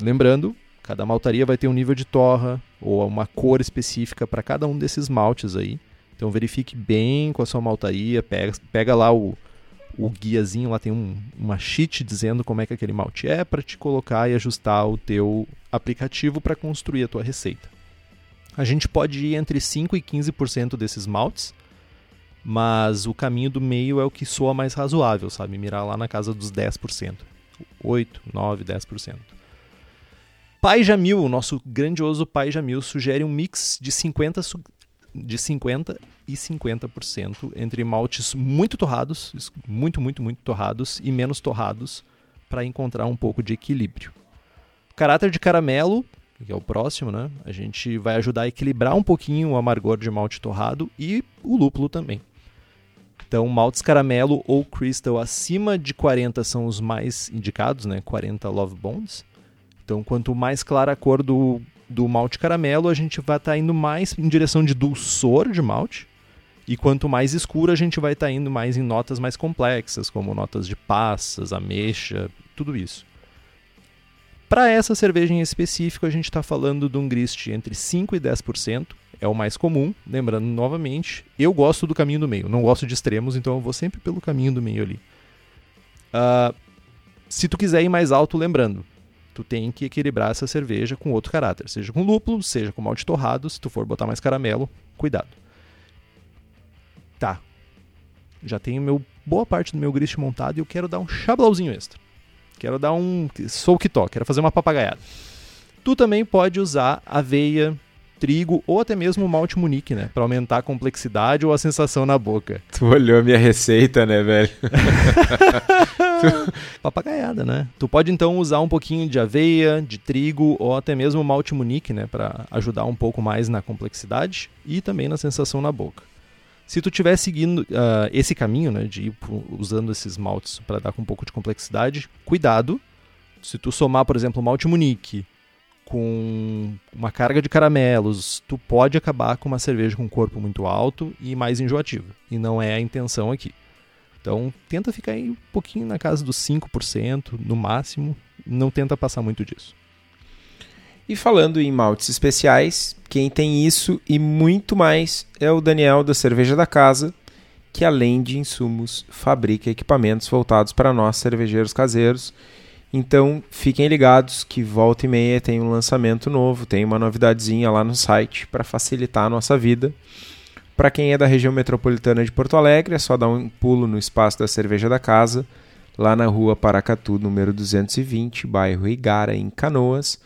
Lembrando, cada maltaria vai ter um nível de torra ou uma cor específica para cada um desses maltes aí. Então verifique bem com a sua maltaria, pega, pega lá o, o guiazinho, lá tem um, uma sheet dizendo como é que aquele malte é para te colocar e ajustar o teu aplicativo para construir a tua receita. A gente pode ir entre 5 e 15% desses maltes, mas o caminho do meio é o que soa mais razoável, sabe? Mirar lá na casa dos 10%. 8, 9, 10%. Pai Jamil, o nosso grandioso Pai Jamil, sugere um mix de 50, su- de 50 e 50% entre maltes muito torrados, muito, muito, muito torrados, e menos torrados, para encontrar um pouco de equilíbrio. Caráter de caramelo, que é o próximo, né? A gente vai ajudar a equilibrar um pouquinho o amargor de malte torrado e o lúpulo também. Então, maltes caramelo ou crystal acima de 40 são os mais indicados, né? 40 love bonds. Então, quanto mais clara a cor do, do malte caramelo, a gente vai estar tá indo mais em direção de dulçor de malte. E quanto mais escuro, a gente vai estar tá indo mais em notas mais complexas, como notas de passas, ameixa, tudo isso. Para essa cerveja em específico, a gente está falando de um grist entre 5% e 10%, é o mais comum. Lembrando novamente, eu gosto do caminho do meio, não gosto de extremos, então eu vou sempre pelo caminho do meio ali. Uh, se tu quiser ir mais alto, lembrando, tu tem que equilibrar essa cerveja com outro caráter, seja com lúpulo, seja com malte torrado, se tu for botar mais caramelo, cuidado. Tá. Já tenho meu, boa parte do meu grist montado e eu quero dar um chablauzinho extra. Quero dar um. Sou que quero fazer uma papagaiada. Tu também pode usar aveia, trigo ou até mesmo malte munique, né? Pra aumentar a complexidade ou a sensação na boca. Tu olhou minha receita, né, velho? Papagaiada, né? Tu pode então usar um pouquinho de aveia, de trigo ou até mesmo malte munique, né? Pra ajudar um pouco mais na complexidade e também na sensação na boca. Se tu estiver seguindo uh, esse caminho, né, de ir usando esses maltes para dar com um pouco de complexidade, cuidado. Se tu somar, por exemplo, malte Munique com uma carga de caramelos, tu pode acabar com uma cerveja com corpo muito alto e mais enjoativa. E não é a intenção aqui. Então, tenta ficar aí um pouquinho na casa dos 5%, no máximo. Não tenta passar muito disso. E falando em maltes especiais, quem tem isso e muito mais é o Daniel da Cerveja da Casa, que além de insumos, fabrica equipamentos voltados para nós cervejeiros caseiros. Então fiquem ligados que volta e meia tem um lançamento novo, tem uma novidadezinha lá no site para facilitar a nossa vida. Para quem é da região metropolitana de Porto Alegre, é só dar um pulo no espaço da Cerveja da Casa, lá na rua Paracatu, número 220, bairro Igara, em Canoas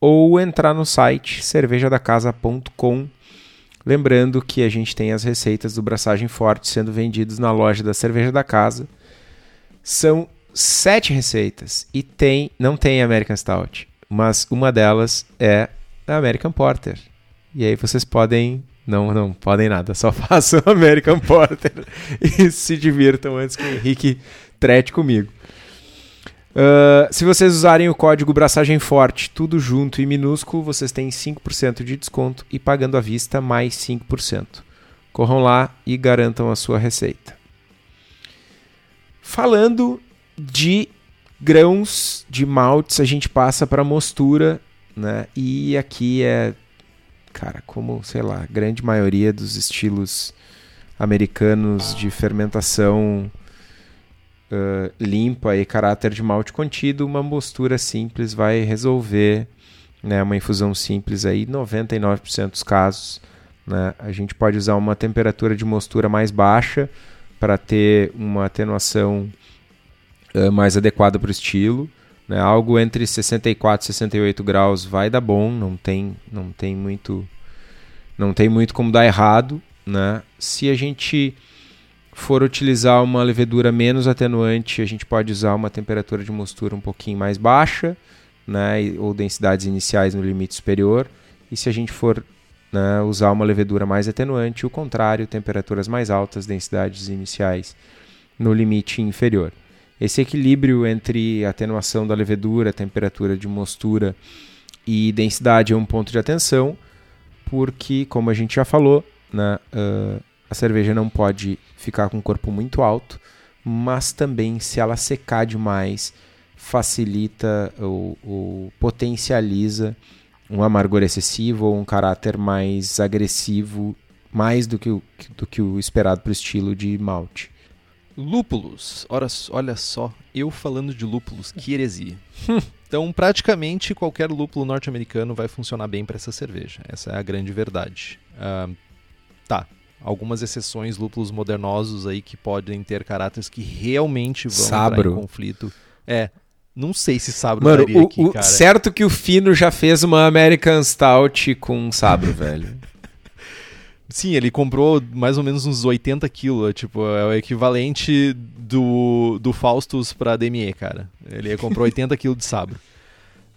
ou entrar no site cervejadacasa.com. Lembrando que a gente tem as receitas do Braçagem Forte sendo vendidos na loja da Cerveja da Casa. São sete receitas e tem não tem American Stout, mas uma delas é a American Porter. E aí vocês podem não, não podem nada, só façam American Porter e se divirtam antes que o Henrique trete comigo. Uh, se vocês usarem o código Braçagem Forte, tudo junto e minúsculo, vocês têm 5% de desconto e pagando à vista mais 5%. Corram lá e garantam a sua receita. Falando de grãos de maltes, a gente passa para mostura, né? E aqui é, cara, como, sei lá, grande maioria dos estilos americanos de fermentação uh, limpa e caráter de malte contido, uma mostura simples vai resolver, né, uma infusão simples aí, 99% dos casos. Né, a gente pode usar uma temperatura de mostura mais baixa para ter uma atenuação uh, mais adequada para o estilo. Né, algo entre 64 e 68 graus vai dar bom, não tem, não tem muito não tem muito como dar errado, né? Se a gente for utilizar uma levedura menos atenuante, a gente pode usar uma temperatura de mostura um pouquinho mais baixa, né, ou densidades iniciais no limite superior. E se a gente for né, usar uma levedura mais atenuante, o contrário, temperaturas mais altas, densidades iniciais no limite inferior. Esse equilíbrio entre atenuação da levedura, temperatura de mostura e densidade é um ponto de atenção, porque, como a gente já falou, né, uh, a cerveja não pode ficar com o corpo muito alto, mas também se ela secar demais, facilita ou, ou potencializa um amargor excessivo ou um caráter mais agressivo, mais do que o, do que o esperado para o estilo de malte. Lúpulos. Ora, olha só, eu falando de lúpulos, que heresia. então, praticamente qualquer lúpulo norte-americano vai funcionar bem para essa cerveja. Essa é a grande verdade. Uh, tá, algumas exceções, lúpulos modernosos aí que podem ter caráteres que realmente vão sabro. entrar em conflito. É, não sei se sabro Mano, o, aqui, o, Certo que o Fino já fez uma American Stout com sabro, velho. Sim, ele comprou mais ou menos uns 80 quilos, tipo, é o equivalente do, do Faustus pra DME, cara. Ele comprou 80 quilos de sabre.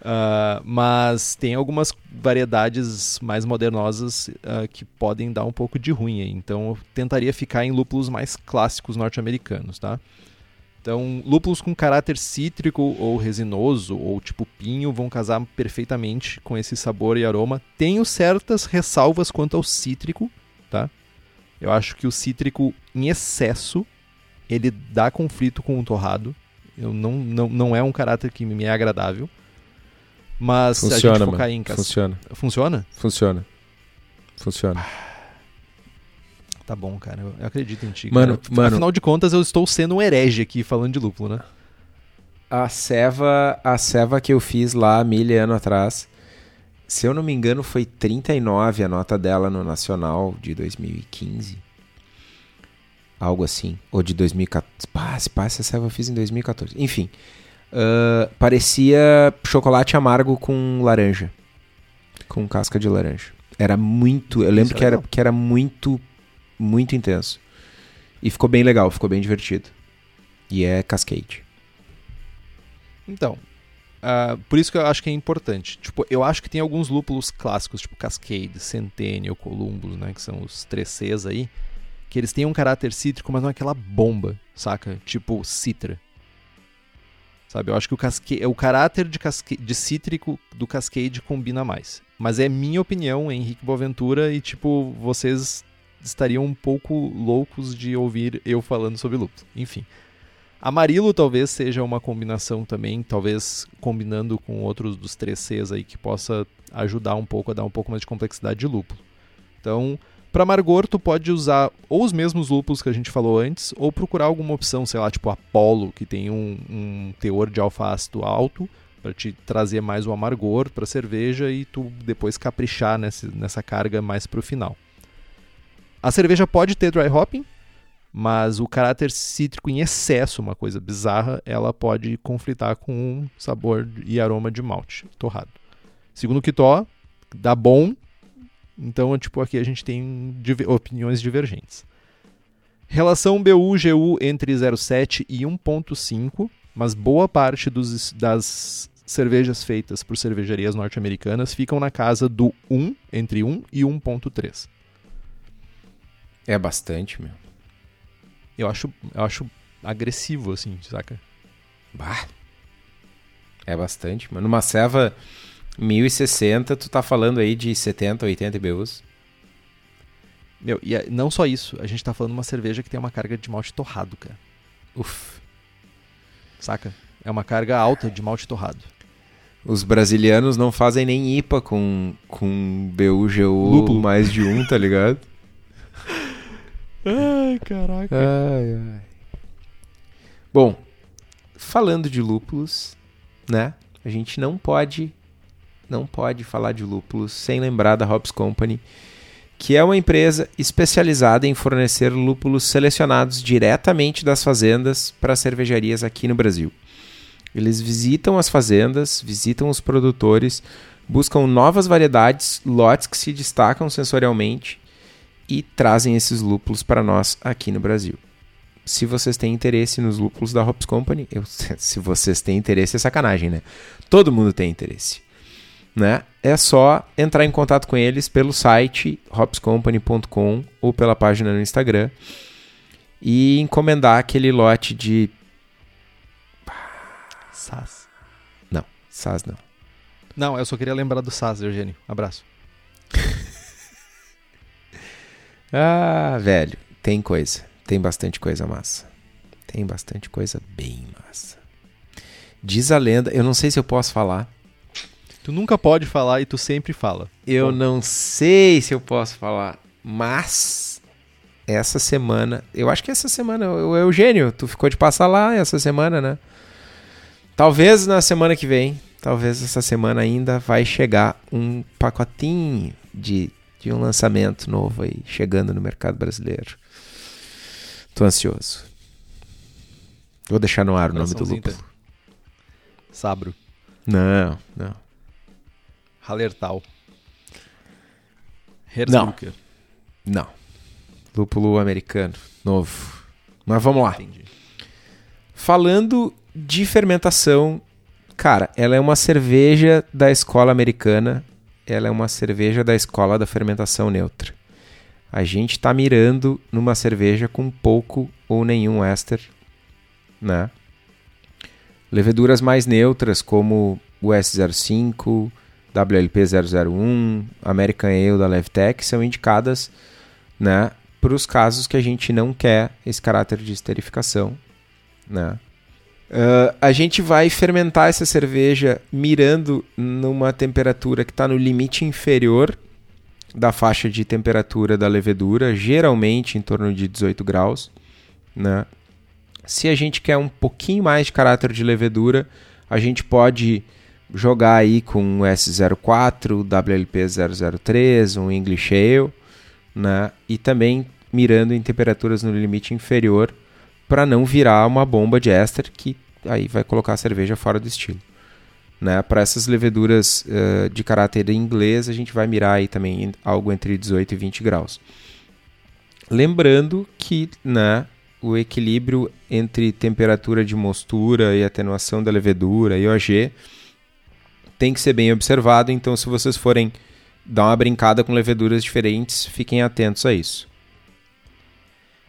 Uh, mas tem algumas variedades mais modernosas uh, que podem dar um pouco de ruim. Aí. Então eu tentaria ficar em lúpulos mais clássicos norte-americanos, tá? Então, lúpulos com caráter cítrico ou resinoso ou tipo pinho vão casar perfeitamente com esse sabor e aroma. Tenho certas ressalvas quanto ao cítrico, tá? Eu acho que o cítrico em excesso ele dá conflito com o torrado. Eu não, não, não é um caráter que me é agradável. Mas funciona, se a gente focar mano. em cas... Funciona. Funciona? Funciona. Funciona. Tá bom, cara. Eu, eu acredito em ti. Mano, cara. mano. Afinal de contas, eu estou sendo um herege aqui falando de lúpulo, né? A ceva, a ceva que eu fiz lá mil anos atrás, se eu não me engano, foi 39 a nota dela no Nacional de 2015. Algo assim. Ou de 2014. Pá, se pá, essa eu fiz em 2014. Enfim. ah, parecia chocolate amargo com laranja. Com casca de laranja. Era muito. Eu lembro Isso é que era, legal. que era muito, muito intenso. E ficou bem legal, ficou bem divertido. E é Cascade. Então, ah, por isso que eu acho que é importante. Tipo, eu acho que tem alguns lúpulos clássicos, tipo Cascade, Centennial, Columbus, né? Que são os 3Cs aí. Que eles têm um caráter cítrico, mas não é aquela bomba, saca? Tipo Citra. Sabe? Eu acho que o, casque... o caráter de, casque... de cítrico do Cascade combina mais. Mas é minha opinião, Henrique Boaventura, e tipo, vocês estariam um pouco loucos de ouvir eu falando sobre lúpulo. Enfim. Amarilo talvez seja uma combinação também, talvez combinando com outros dos 3Cs aí que possa ajudar um pouco a dar um pouco mais de complexidade de lúpulo. Então, para amargor, tu pode usar ou os mesmos lúpulos que a gente falou antes, ou procurar alguma opção, sei lá, tipo Apollo, que tem um, um teor de alfa-ácido alto, para te trazer mais o amargor para cerveja e tu depois caprichar nessa, nessa carga mais pro final. A cerveja pode ter dry hopping, mas o caráter cítrico em excesso, uma coisa bizarra, ela pode conflitar com o sabor e aroma de malte torrado. Segundo o Kitó, dá bom, então tipo aqui a gente tem opiniões divergentes. Relação BU-GU entre 0,7 e 1,5, mas boa parte dos, das cervejas feitas por cervejarias norte-americanas ficam na casa do 1, entre 1 e 1,3. É bastante, meu. Eu acho, eu acho agressivo, assim, saca? Bah. É bastante, mano. Numa ceva 1060, tu tá falando aí de 70, 80 IBUs. Meu, e é- não só isso, a gente tá falando de uma cerveja que tem uma carga de malte torrado, cara. Uf. Saca? É uma carga alta de malte torrado. Os brasilianos não fazem nem IPA com, com BUGU Lúpulo. mais de um, tá ligado? Ai, caraca. Ai, ai. Bom, falando de lúpulos, né? A gente não pode não pode falar de lúpulos sem lembrar da Hops Company, que é uma empresa especializada em fornecer lúpulos selecionados diretamente das fazendas para cervejarias aqui no Brasil. Eles visitam as fazendas, visitam os produtores, buscam novas variedades, lotes que se destacam sensorialmente e trazem esses lúpulos para nós aqui no Brasil. Se vocês têm interesse nos lúpulos da Hops Company, eu- se vocês têm interesse é sacanagem, né? Todo mundo tem interesse, né? É só entrar em contato com eles pelo site hopscompany.com ou pela página no Instagram e encomendar aquele lote de Sas. não, SAS não. Não, eu só queria lembrar do Sas, Eugênio. Abraço. Ah, velho, tem coisa. Tem bastante coisa massa. Tem bastante coisa bem massa. Diz a lenda, eu não sei se eu posso falar. Tu nunca pode falar e tu sempre fala. Eu Bom. não sei se eu posso falar, mas essa semana, eu acho que essa semana, o Eugênio, tu ficou de passar lá essa semana, né? Talvez na semana que vem, talvez essa semana ainda vai chegar um pacotinho de, de um lançamento novo aí, chegando no mercado brasileiro. Tô ansioso. Vou deixar no ar o nome do lúpulo. tá? Sabro. Não, não. Hallertal. Herzbrucker. Não. Lúpulo americano, novo. Mas vamos lá. Entendi. Falando de fermentação, cara, ela é uma cerveja da escola americana. Ela é uma cerveja da escola da fermentação neutra. A gente está mirando numa cerveja com pouco ou nenhum éster, né? Leveduras mais neutras, como o S05, WLP001, American Ale da Levtech, são indicadas né, para os casos que a gente não quer esse caráter de esterificação. Né? Uh, a gente vai fermentar essa cerveja mirando numa temperatura que está no limite inferior da faixa de temperatura da levedura, geralmente em torno de 18 graus. Né? Se a gente quer um pouquinho mais de caráter de levedura, a gente pode jogar aí com um S04, WLP003, um English Ale, né? e também mirando em temperaturas no limite inferior para não virar uma bomba de éster que aí vai colocar a cerveja fora do estilo. Né? Para essas leveduras uh, de caráter inglês, a gente vai mirar aí também algo entre 18 e 20 graus. Lembrando que né, o equilíbrio entre temperatura de mostura e atenuação da levedura e OG tem que ser bem observado, então se vocês forem dar uma brincada com leveduras diferentes, fiquem atentos a isso.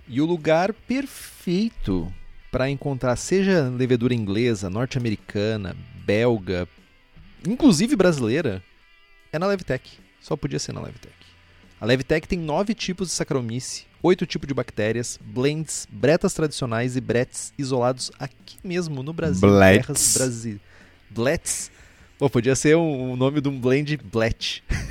E o lugar perfeito para encontrar, seja levedura inglesa, norte-americana, belga, inclusive brasileira, é na Levtech. Só podia ser na Levtech. A Levtech tem nove tipos de Saccharomyces, oito tipos de bactérias, blends, bretas tradicionais e bretes isolados aqui mesmo no Brasil. Blets. Terras Brasil. Blets. Pô, podia ser o um, um nome de um blend Blet.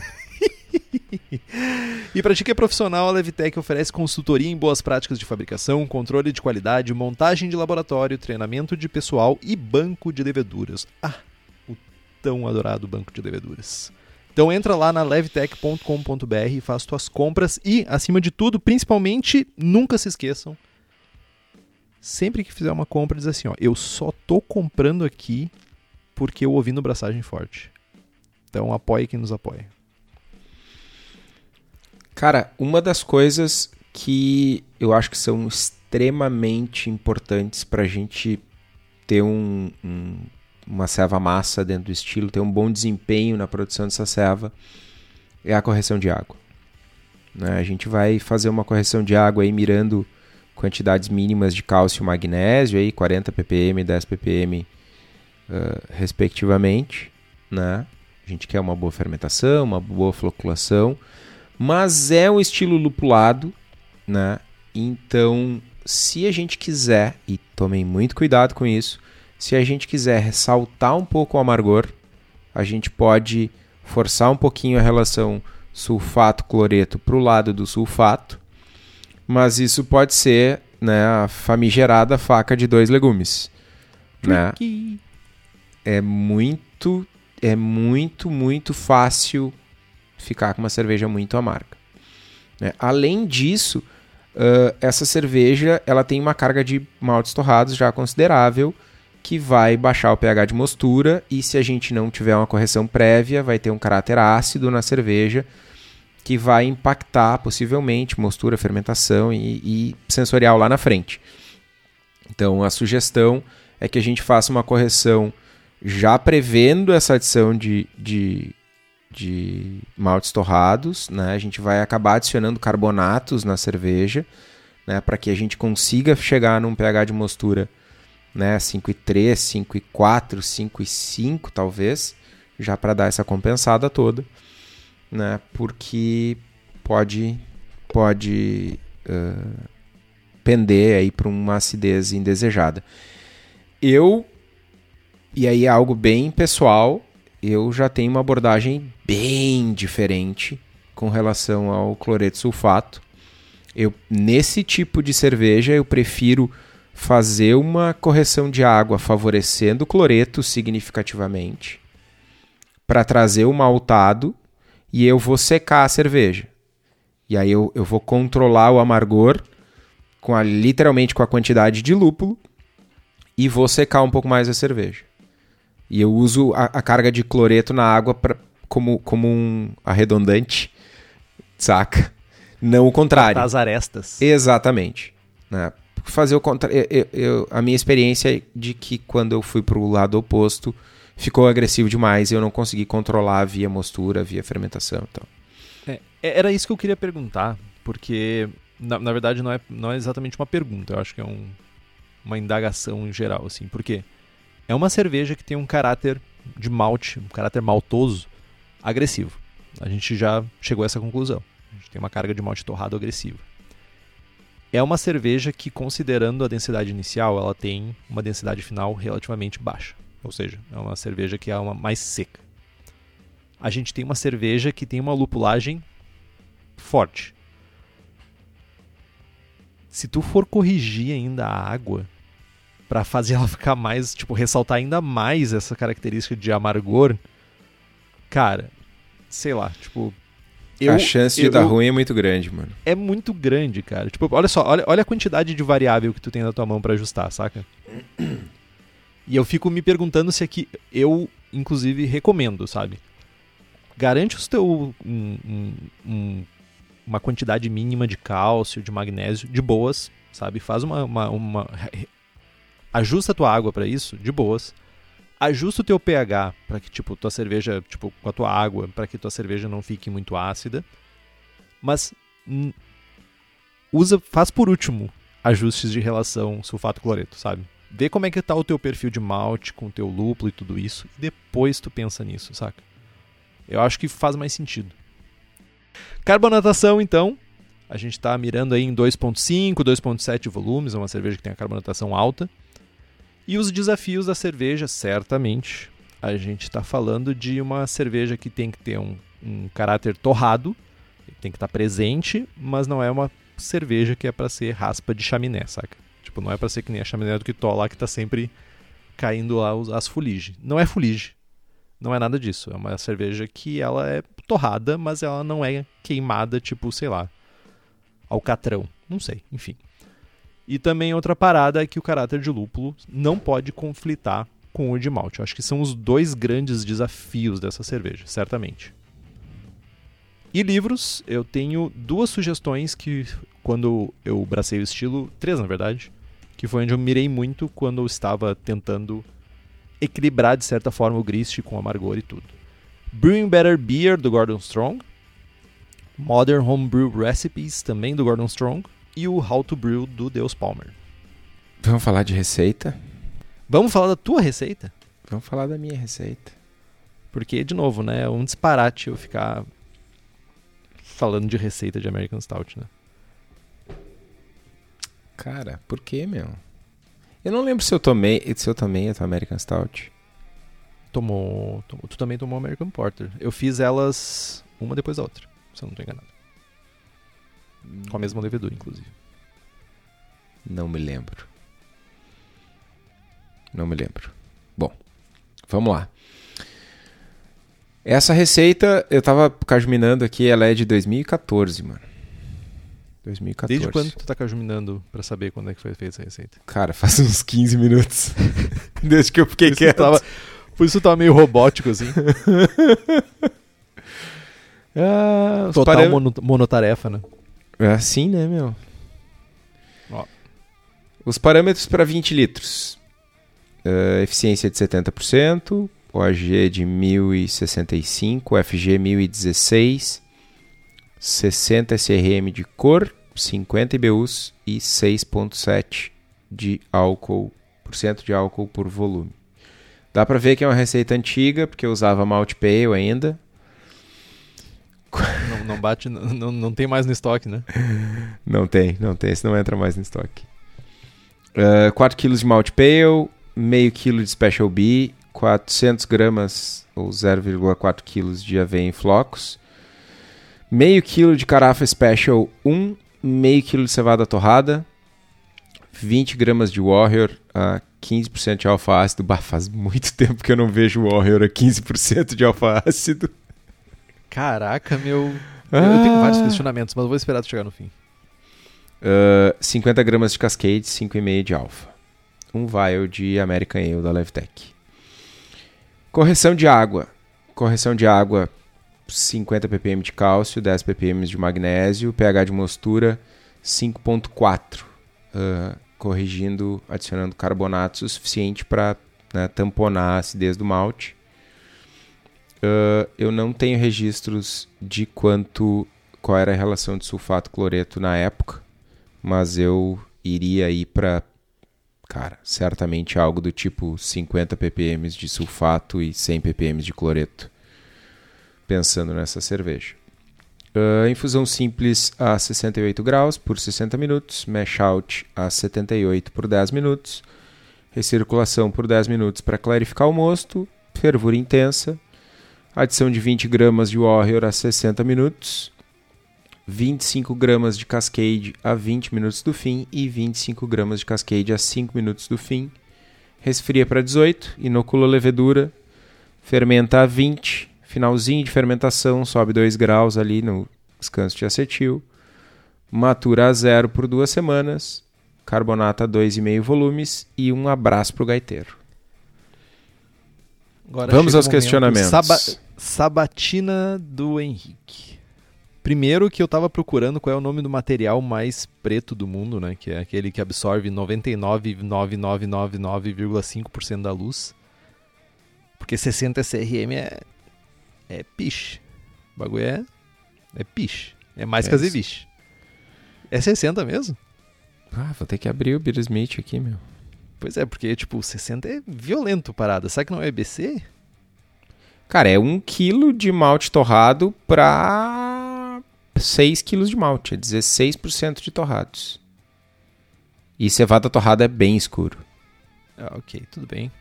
e para ti que é profissional, a Levitec oferece consultoria em boas práticas de fabricação, controle de qualidade, montagem de laboratório, treinamento de pessoal e banco de leveduras. Ah, o tão adorado banco de leveduras. Então entra lá na levtech.com.br e faz tuas compras e, acima de tudo, principalmente, nunca se esqueçam. Sempre que fizer uma compra, diz assim, ó, eu só tô comprando aqui porque eu ouvi no Braçagem Forte. Então apoie quem nos apoia. Cara, uma das coisas que eu acho que são extremamente importantes para a gente ter um, um, uma ceva massa dentro do estilo, ter um bom desempenho na produção dessa ceva, é a correção de água. Né? A gente vai fazer uma correção de água aí mirando quantidades mínimas de cálcio e magnésio, aí 40 ppm, 10 ppm uh, respectivamente. Né? A gente quer uma boa fermentação, uma boa floculação mas é um estilo lupulado, né? Então, se a gente quiser, e tomem muito cuidado com isso, se a gente quiser ressaltar um pouco o amargor, a gente pode forçar um pouquinho a relação sulfato-cloreto para o lado do sulfato, mas isso pode ser né, a famigerada faca de dois legumes. Né? É muito, é muito, muito fácil ficar com uma cerveja muito amarga. Né? Além disso, uh, essa cerveja ela tem uma carga de maltes torrados já considerável, que vai baixar o pH de mostura e se a gente não tiver uma correção prévia, vai ter um caráter ácido na cerveja que vai impactar possivelmente mostura, fermentação e, e sensorial lá na frente. Então a sugestão é que a gente faça uma correção já prevendo essa adição de, de de maltes torrados, né? A gente vai acabar adicionando carbonatos na cerveja, né? Para que a gente consiga chegar num pH de mostura, né? 5,3, 5,4, 5,5 talvez, já para dar essa compensada toda, né? Porque pode pode uh, pender aí para uma acidez indesejada. Eu e aí é algo bem pessoal, eu já tenho uma abordagem bem diferente com relação ao cloreto sulfato. Eu, nesse tipo de cerveja, eu prefiro fazer uma correção de água favorecendo o cloreto significativamente para trazer o maltado e eu vou secar a cerveja. E aí eu, eu vou controlar o amargor com a, literalmente com a quantidade de lúpulo e vou secar um pouco mais a cerveja. E eu uso a, a carga de cloreto na água pra, como, como um arredondante, saca? Não o contrário. As arestas. Exatamente. Né? Fazer o contrário. Eu, eu, a minha experiência é de que quando eu fui para o lado oposto, ficou agressivo demais e eu não consegui controlar via mostura, via fermentação. Então. É, era isso que eu queria perguntar, porque na, na, verdade não é, não é exatamente uma pergunta, eu acho que é um, uma indagação em geral, assim, porque é uma cerveja que tem um caráter de malte, um caráter maltoso agressivo. A gente já chegou a essa conclusão. A gente tem uma carga de malte torrado agressiva. É uma cerveja que, considerando a densidade inicial, ela tem uma densidade final relativamente baixa. Ou seja, é uma cerveja que é uma mais seca. A gente tem uma cerveja que tem uma lupulagem forte. Se tu for corrigir ainda a água para fazer ela ficar mais, tipo, ressaltar ainda mais essa característica de amargor, cara, sei lá, tipo, eu, a chance de eu, dar ruim é muito grande, mano. É muito grande, cara. Tipo, olha só, olha, olha a quantidade de variável que tu tem na tua mão para ajustar, saca? E eu fico me perguntando se aqui eu, inclusive, recomendo, sabe? Garante o teu um, um, um, uma quantidade mínima de cálcio, de magnésio, de boas, sabe? Faz uma, uma, uma ajusta a tua água para isso, de boas. Ajusta o teu pH para que tipo tua cerveja, tipo com a tua água, para que tua cerveja não fique muito ácida. Mas usa, faz por último ajustes de relação sulfato cloreto, sabe? Vê como é que tá o teu perfil de malte com o teu lúpulo e tudo isso, e depois tu pensa nisso, saca? Eu acho que faz mais sentido. Carbonatação, então, a gente está mirando aí em 2.5, 2.7 volumes, é uma cerveja que tem a carbonatação alta. E os desafios da cerveja, certamente, a gente está falando de uma cerveja que tem que ter um, um caráter torrado, tem que estar tá presente, mas não é uma cerveja que é para ser raspa de chaminé, saca? Tipo, não é para ser que nem a chaminé do Kitó lá que tá sempre caindo lá as fuligem. Não é fuligem. Não é nada disso. É uma cerveja que ela é torrada, mas ela não é queimada, tipo, sei lá, alcatrão. Não sei, enfim. E também outra parada é que o caráter de lúpulo não pode conflitar com o de malte. Eu acho que são os dois grandes desafios dessa cerveja, certamente. E livros, eu tenho duas sugestões que, quando eu bracei o estilo, três na verdade, que foi onde eu mirei muito quando eu estava tentando equilibrar de certa forma o grist com amargor e tudo. Brewing Better Beer, do Gordon Strong. Modern Homebrew Recipes, também do Gordon Strong. E o How to Brew, do Deus Palmer. Vamos falar de receita? Vamos falar da tua receita? Vamos falar da minha receita. Porque, de novo, né? É um disparate eu ficar falando de receita de American Stout, né? Cara, por que, meu? Eu não lembro se eu tomei, se eu tomei a tua American Stout. Tomou, tomou, Tu também tomou American Porter. Eu fiz elas uma depois da outra, se eu não estou enganado. Com a mesma levedura, inclusive. Não me lembro. Não me lembro. Bom, vamos lá. Essa receita, eu tava cajuminando aqui, ela é de 2014, mano. 2014. Desde quando tu tá cajuminando pra saber quando é que foi feita essa receita? Cara, faz uns 15 minutos. Desde que eu fiquei por quieto. Tava, por isso tava meio robótico, assim. ah, Total monotarefa, né? É assim, né, meu? Ó. Os parâmetros para 20 litros. Uh, eficiência de 70%, OAG de 1065, FG 1016, 60 SRM de cor, 50 IBUs e 6.7 de álcool, por cento de álcool por volume. Dá para ver que é uma receita antiga, porque eu usava malt pale ainda. Não, não bate, não, não tem mais no estoque, né? Não tem, não tem, esse não entra mais no estoque. Uh, 4 kg de malt pale, meio quilo de special B, 400 gramas ou 0,4 kg de aveia em flocos, meio quilo de carafa special 1, meio quilo de cevada torrada, 20 gramas de Warrior a 15% de alfa ácido. Bah, faz muito tempo que eu não vejo Warrior a 15% de alfa ácido. Caraca, meu. Ah. Eu tenho vários questionamentos, mas vou esperar tu chegar no fim. Uh, 50 gramas de Cascade, 5,5 de alfa. Um vial de American Ale da Levtech. Correção de água. Correção de água 50 ppm de cálcio, 10 ppm de magnésio, pH de mostura 5.4, uh, corrigindo, adicionando carbonato o suficiente para né, tamponar a acidez do malte. Uh, eu não tenho registros de quanto qual era a relação de sulfato cloreto na época, mas eu iria ir para cara, certamente algo do tipo 50 ppm de sulfato e 100 ppm de cloreto, pensando nessa cerveja. Uh, infusão simples a 68 graus por 60 minutos, mash out a 78 por 10 minutos, recirculação por 10 minutos para clarificar o mosto, fervura intensa, adição de 20 gramas de warrior a 60 minutos, 25 gramas de Cascade a 20 minutos do fim e 25 gramas de Cascade a 5 minutos do fim. Resfria para 18, inocula levedura, fermenta a 20, finalzinho de fermentação, sobe 2 graus ali no descanso de acetil. Matura a zero por duas semanas, carbonata a 2,5 volumes e um abraço para o gaiteiro. Agora Vamos aos questionamentos. Saba- sabatina do Henrique. Primeiro que eu tava procurando qual é o nome do material mais preto do mundo, né? Que é aquele que absorve 99,9999,5% da luz. Porque 60 SRM é. É piche. O bagulho é. É piche. É mais que É a Zeviche. É 60 mesmo? Ah, vou ter que abrir o Beer Smith aqui, meu. Pois é, porque, tipo, 60 é violento parada. Será que não é EBC? Cara, é 1 kg de malte torrado para 6 kg de malte. É 16% de torrados. E cevada torrada é bem escuro. Ah, ok, tudo bem.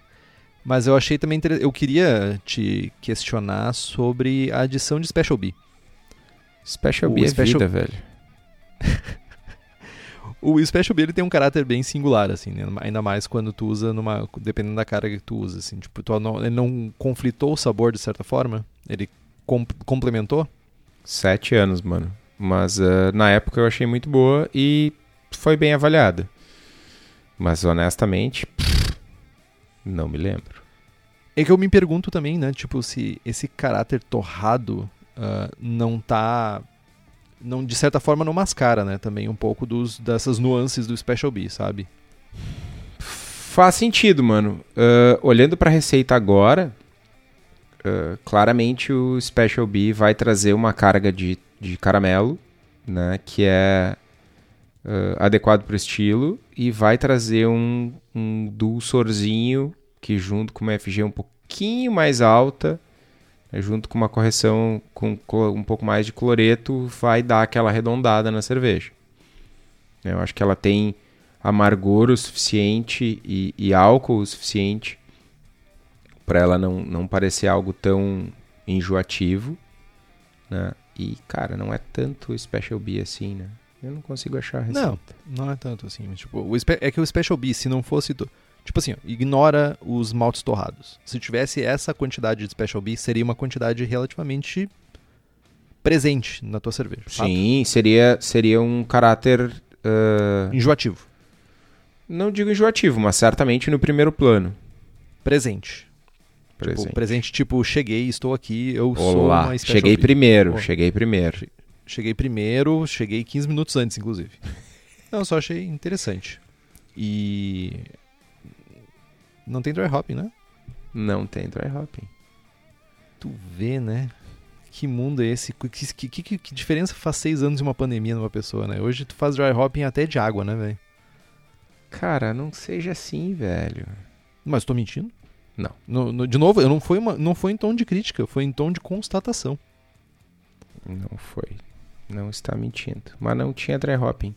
Mas eu achei também interessante. Eu queria te questionar sobre a adição de Special B. Special O B é Special- vida, velho. O Special B ele tem um caráter bem singular, assim, né? ainda mais quando tu usa numa. dependendo da carga que tu usa, assim. Tipo, tu não, ele não conflitou o sabor de certa forma? Ele com- complementou? Sete anos, mano. Mas ah, na época eu achei muito boa e foi bem avaliada. Mas honestamente, pff, não me lembro. É que eu me pergunto também, né? Tipo, se esse caráter torrado ah, não tá. Não, de certa forma não mascara, né? Também um pouco dos, dessas nuances do Special B, sabe? Faz sentido, mano. Ah, olhando pra receita agora, ah, claramente o Special B vai trazer uma carga de, de caramelo, né? Que é ah, adequado pro estilo e vai trazer um, um dulçorzinho que junto com uma FG um pouquinho mais alta, junto com uma correção com um pouco mais de cloreto, vai dar aquela arredondada na cerveja. Eu acho que ela tem amargor o suficiente e, e álcool o suficiente para ela não, não parecer algo tão enjoativo, né? E, cara, não é tanto Special B assim, né? Eu não consigo achar a receita. Não, não é tanto assim. mas, Tipo, é que o Special B, se não fosse. to- Tipo assim, ignora os maltes torrados. Se tivesse essa quantidade de Special B, seria uma quantidade relativamente presente na tua cerveja. fato. Sim, seria, seria um caráter... ah, Enjoativo. não digo enjoativo, mas certamente no primeiro plano. Presente. Presente. Tipo, presente, tipo, cheguei, estou aqui, eu sou Olá, uma Special cheguei B. primeiro, cheguei primeiro. Cheguei primeiro, cheguei 15 minutos antes, inclusive. Não, só achei interessante. E. Não tem dry hopping, né? Não tem dry hopping. Tu vê, né? Que mundo é esse? Que, que, que, que diferença faz seis anos de uma pandemia numa pessoa, né? Hoje tu faz dry hopping até de água, né, velho? Cara, não seja assim, velho. Mas tô mentindo? Não. No- no- de novo, eu não foi, uma, não foi em tom de crítica, foi em tom de constatação. Não foi. Não está mentindo. Mas não tinha dry hopping.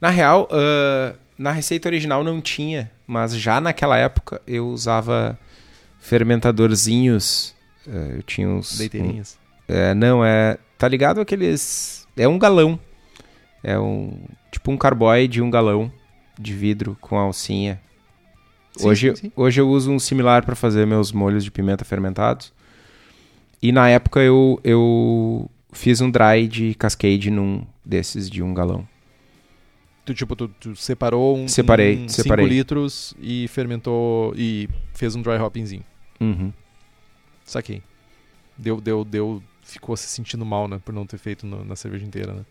Na real, ah, na receita original não tinha. Mas já naquela época eu usava fermentadorzinhos. ah, eu tinha uns. Deiteirinhas. É, não, é. Tá ligado aqueles. É um galão. É um. Tipo um carboy de um galão de vidro com alcinha. Sim, hoje, sim, sim. hoje eu uso um similar para fazer meus molhos de pimenta fermentados. E na época eu, eu fiz um dry de cascade num desses de um galão. Tu, tipo, tu, tu separou um, Separei, um separei. 5 litros e fermentou e fez um dry hoppingzinho. Uhum. Saquei. Deu, deu, deu ficou se sentindo mal, né? Por não ter feito no- na cerveja inteira, né?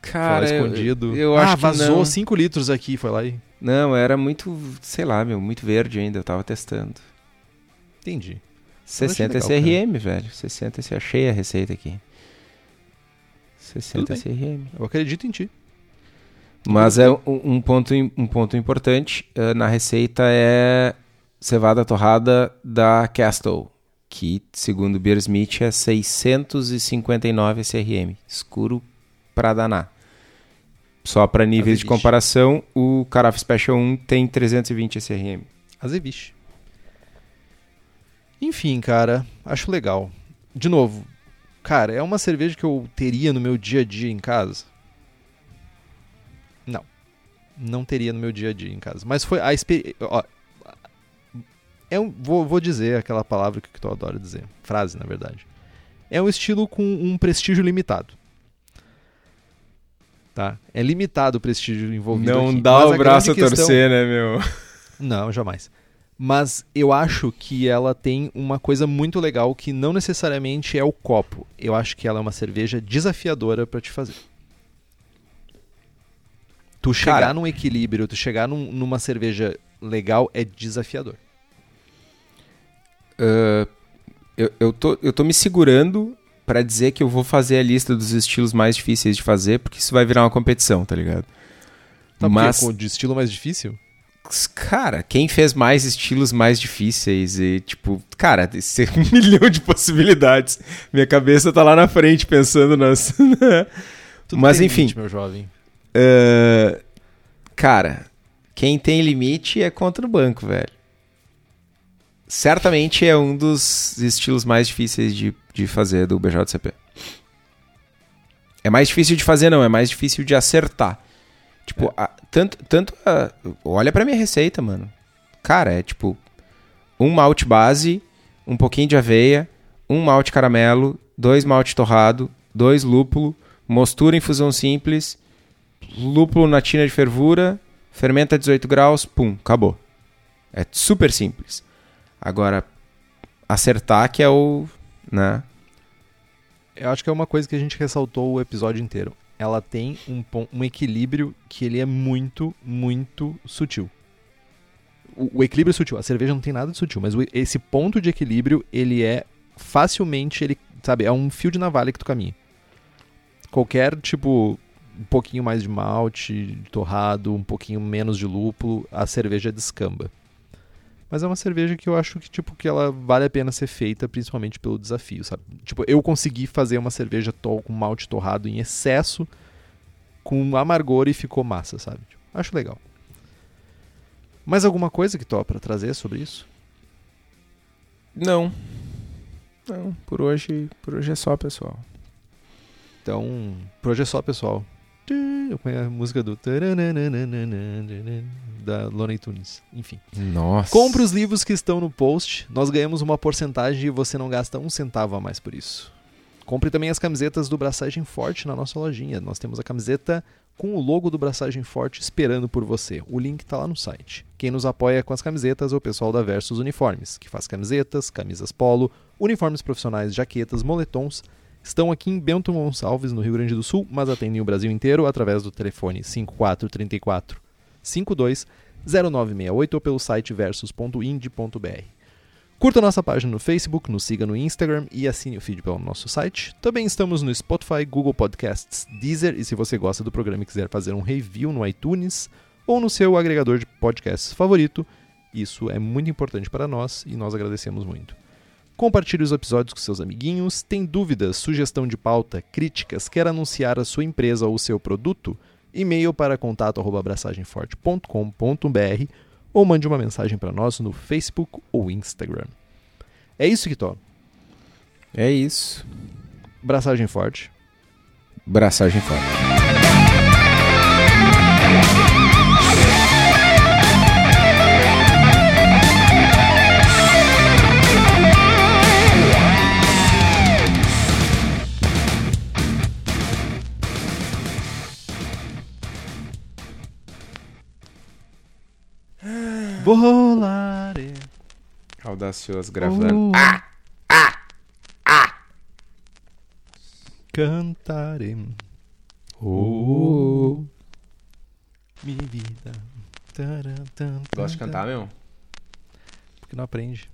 Cara, foi lá eu- escondido. Eu, ah, acho que vazou não. 5 litros aqui, foi lá e. Não, era muito, sei lá, meu, muito verde ainda, eu tava testando. Entendi. 60 legal, CRM, velho. 60 CRM. Achei a receita aqui. 60 Tudo CRM. Eu acredito em ti. Mas é um, um ponto, um ponto importante eh, na receita é cevada torrada da Castle, que, segundo o Beersmith, é 659 SRM. Escuro pra danar. Só para níveis de comparação, o Carafa Special 1 tem 320 SRM. Azeviche. Enfim, cara, acho legal. De novo, cara, é uma cerveja que eu teria no meu dia a dia em casa? Não. Teria no meu dia a dia em casa. Mas foi a experiência. É um, vou, vou dizer aquela palavra que eu adoro dizer. Frase, na verdade. É um estilo com um prestígio limitado. Tá? É limitado o prestígio envolvido Não aqui. dá Mas o braço a questão- torcer, né, meu? não, jamais. Mas eu acho que ela tem uma coisa muito legal que não necessariamente é o copo. Eu acho que ela é uma cerveja desafiadora pra te fazer. Tu chegar Cara- num equilíbrio, tu chegar num- numa cerveja legal é desafiador. Ah, eu, eu, tô, eu tô me segurando pra dizer que eu vou fazer a lista dos estilos mais difíceis de fazer, porque isso vai virar uma competição, tá ligado? Tá, Mas, de estilo mais difícil? cara, quem fez mais estilos mais difíceis e, tipo, cara, tem um milhão de possibilidades. Minha cabeça tá lá na frente pensando nas. Tudo Mas enfim. limite, meu jovem. Cara, quem tem limite é contra o banco, velho. Certamente é um dos estilos mais difíceis de, de fazer do BJCP. É mais difícil de fazer, não, é mais difícil de acertar. Tipo, a- tanto, tanto a- olha pra minha receita, mano. Cara, é tipo um malte base, um pouquinho de aveia, um malte caramelo, dois malte torrado, dois lúpulo, mostura em fusão simples, lúpulo na tina de fervura, fermenta a 18 graus, pum, acabou. É super simples. Agora, acertar que é o. né? Eu acho que é uma coisa que a gente ressaltou o episódio inteiro. Ela tem um, um equilíbrio que ele é muito, muito sutil. O, o equilíbrio é sutil. A cerveja não tem nada de sutil, mas o- esse ponto de equilíbrio, ele é facilmente, ele, sabe, é um fio de navalha que tu caminha. Qualquer, tipo, um pouquinho mais de malte, torrado, um pouquinho menos de lúpulo, a cerveja descamba. Mas é uma cerveja que eu acho que, tipo, que ela vale a pena ser feita, principalmente pelo desafio, sabe? Tipo, eu consegui fazer uma cerveja to com malte torrado em excesso, com amargor e ficou massa, sabe? Tipo, acho legal. Mais alguma coisa que tô pra trazer sobre isso? Não. Não, por hoje, por hoje é só, pessoal. Então, por hoje é só, pessoal. Conheço a música do... da Looney Tunes. Enfim. Nossa. Compre os livros que estão no post. Nós ganhamos uma porcentagem e você não gasta um centavo a mais por isso. Compre também as camisetas do Braçagem Forte na nossa lojinha. Nós temos a camiseta com o logo do Braçagem Forte esperando por você. O link está lá no site. Quem nos apoia com as camisetas é o pessoal da Versus Uniformes, que faz camisetas, camisas polo, uniformes profissionais, jaquetas, moletons. Estão aqui em Bento Gonçalves, no Rio Grande do Sul, mas atendem o Brasil inteiro através do telefone 5434 52 0968 ou pelo site versus.ind.br. Curta nossa página no Facebook, nos siga no Instagram e assine o feed pelo nosso site. Também estamos no Spotify, Google Podcasts, Deezer e se você gosta do programa e quiser fazer um review no iTunes ou no seu agregador de podcasts favorito, isso é muito importante para nós e nós agradecemos muito. Compartilhe os episódios com seus amiguinhos. Tem dúvidas, sugestão de pauta, críticas, quer anunciar a sua empresa ou seu produto? E-mail para contato@abraçagemforte.com.br ou mande uma mensagem para nós no Facebook ou Instagram. É isso, Kitó. É isso. Braçagem forte. Braçagem forte. Volare. Audacioso gravando. Oh. cantare. Oh. Mi vida. Taran, tan, Gosta de cantar, meu? Porque não aprende.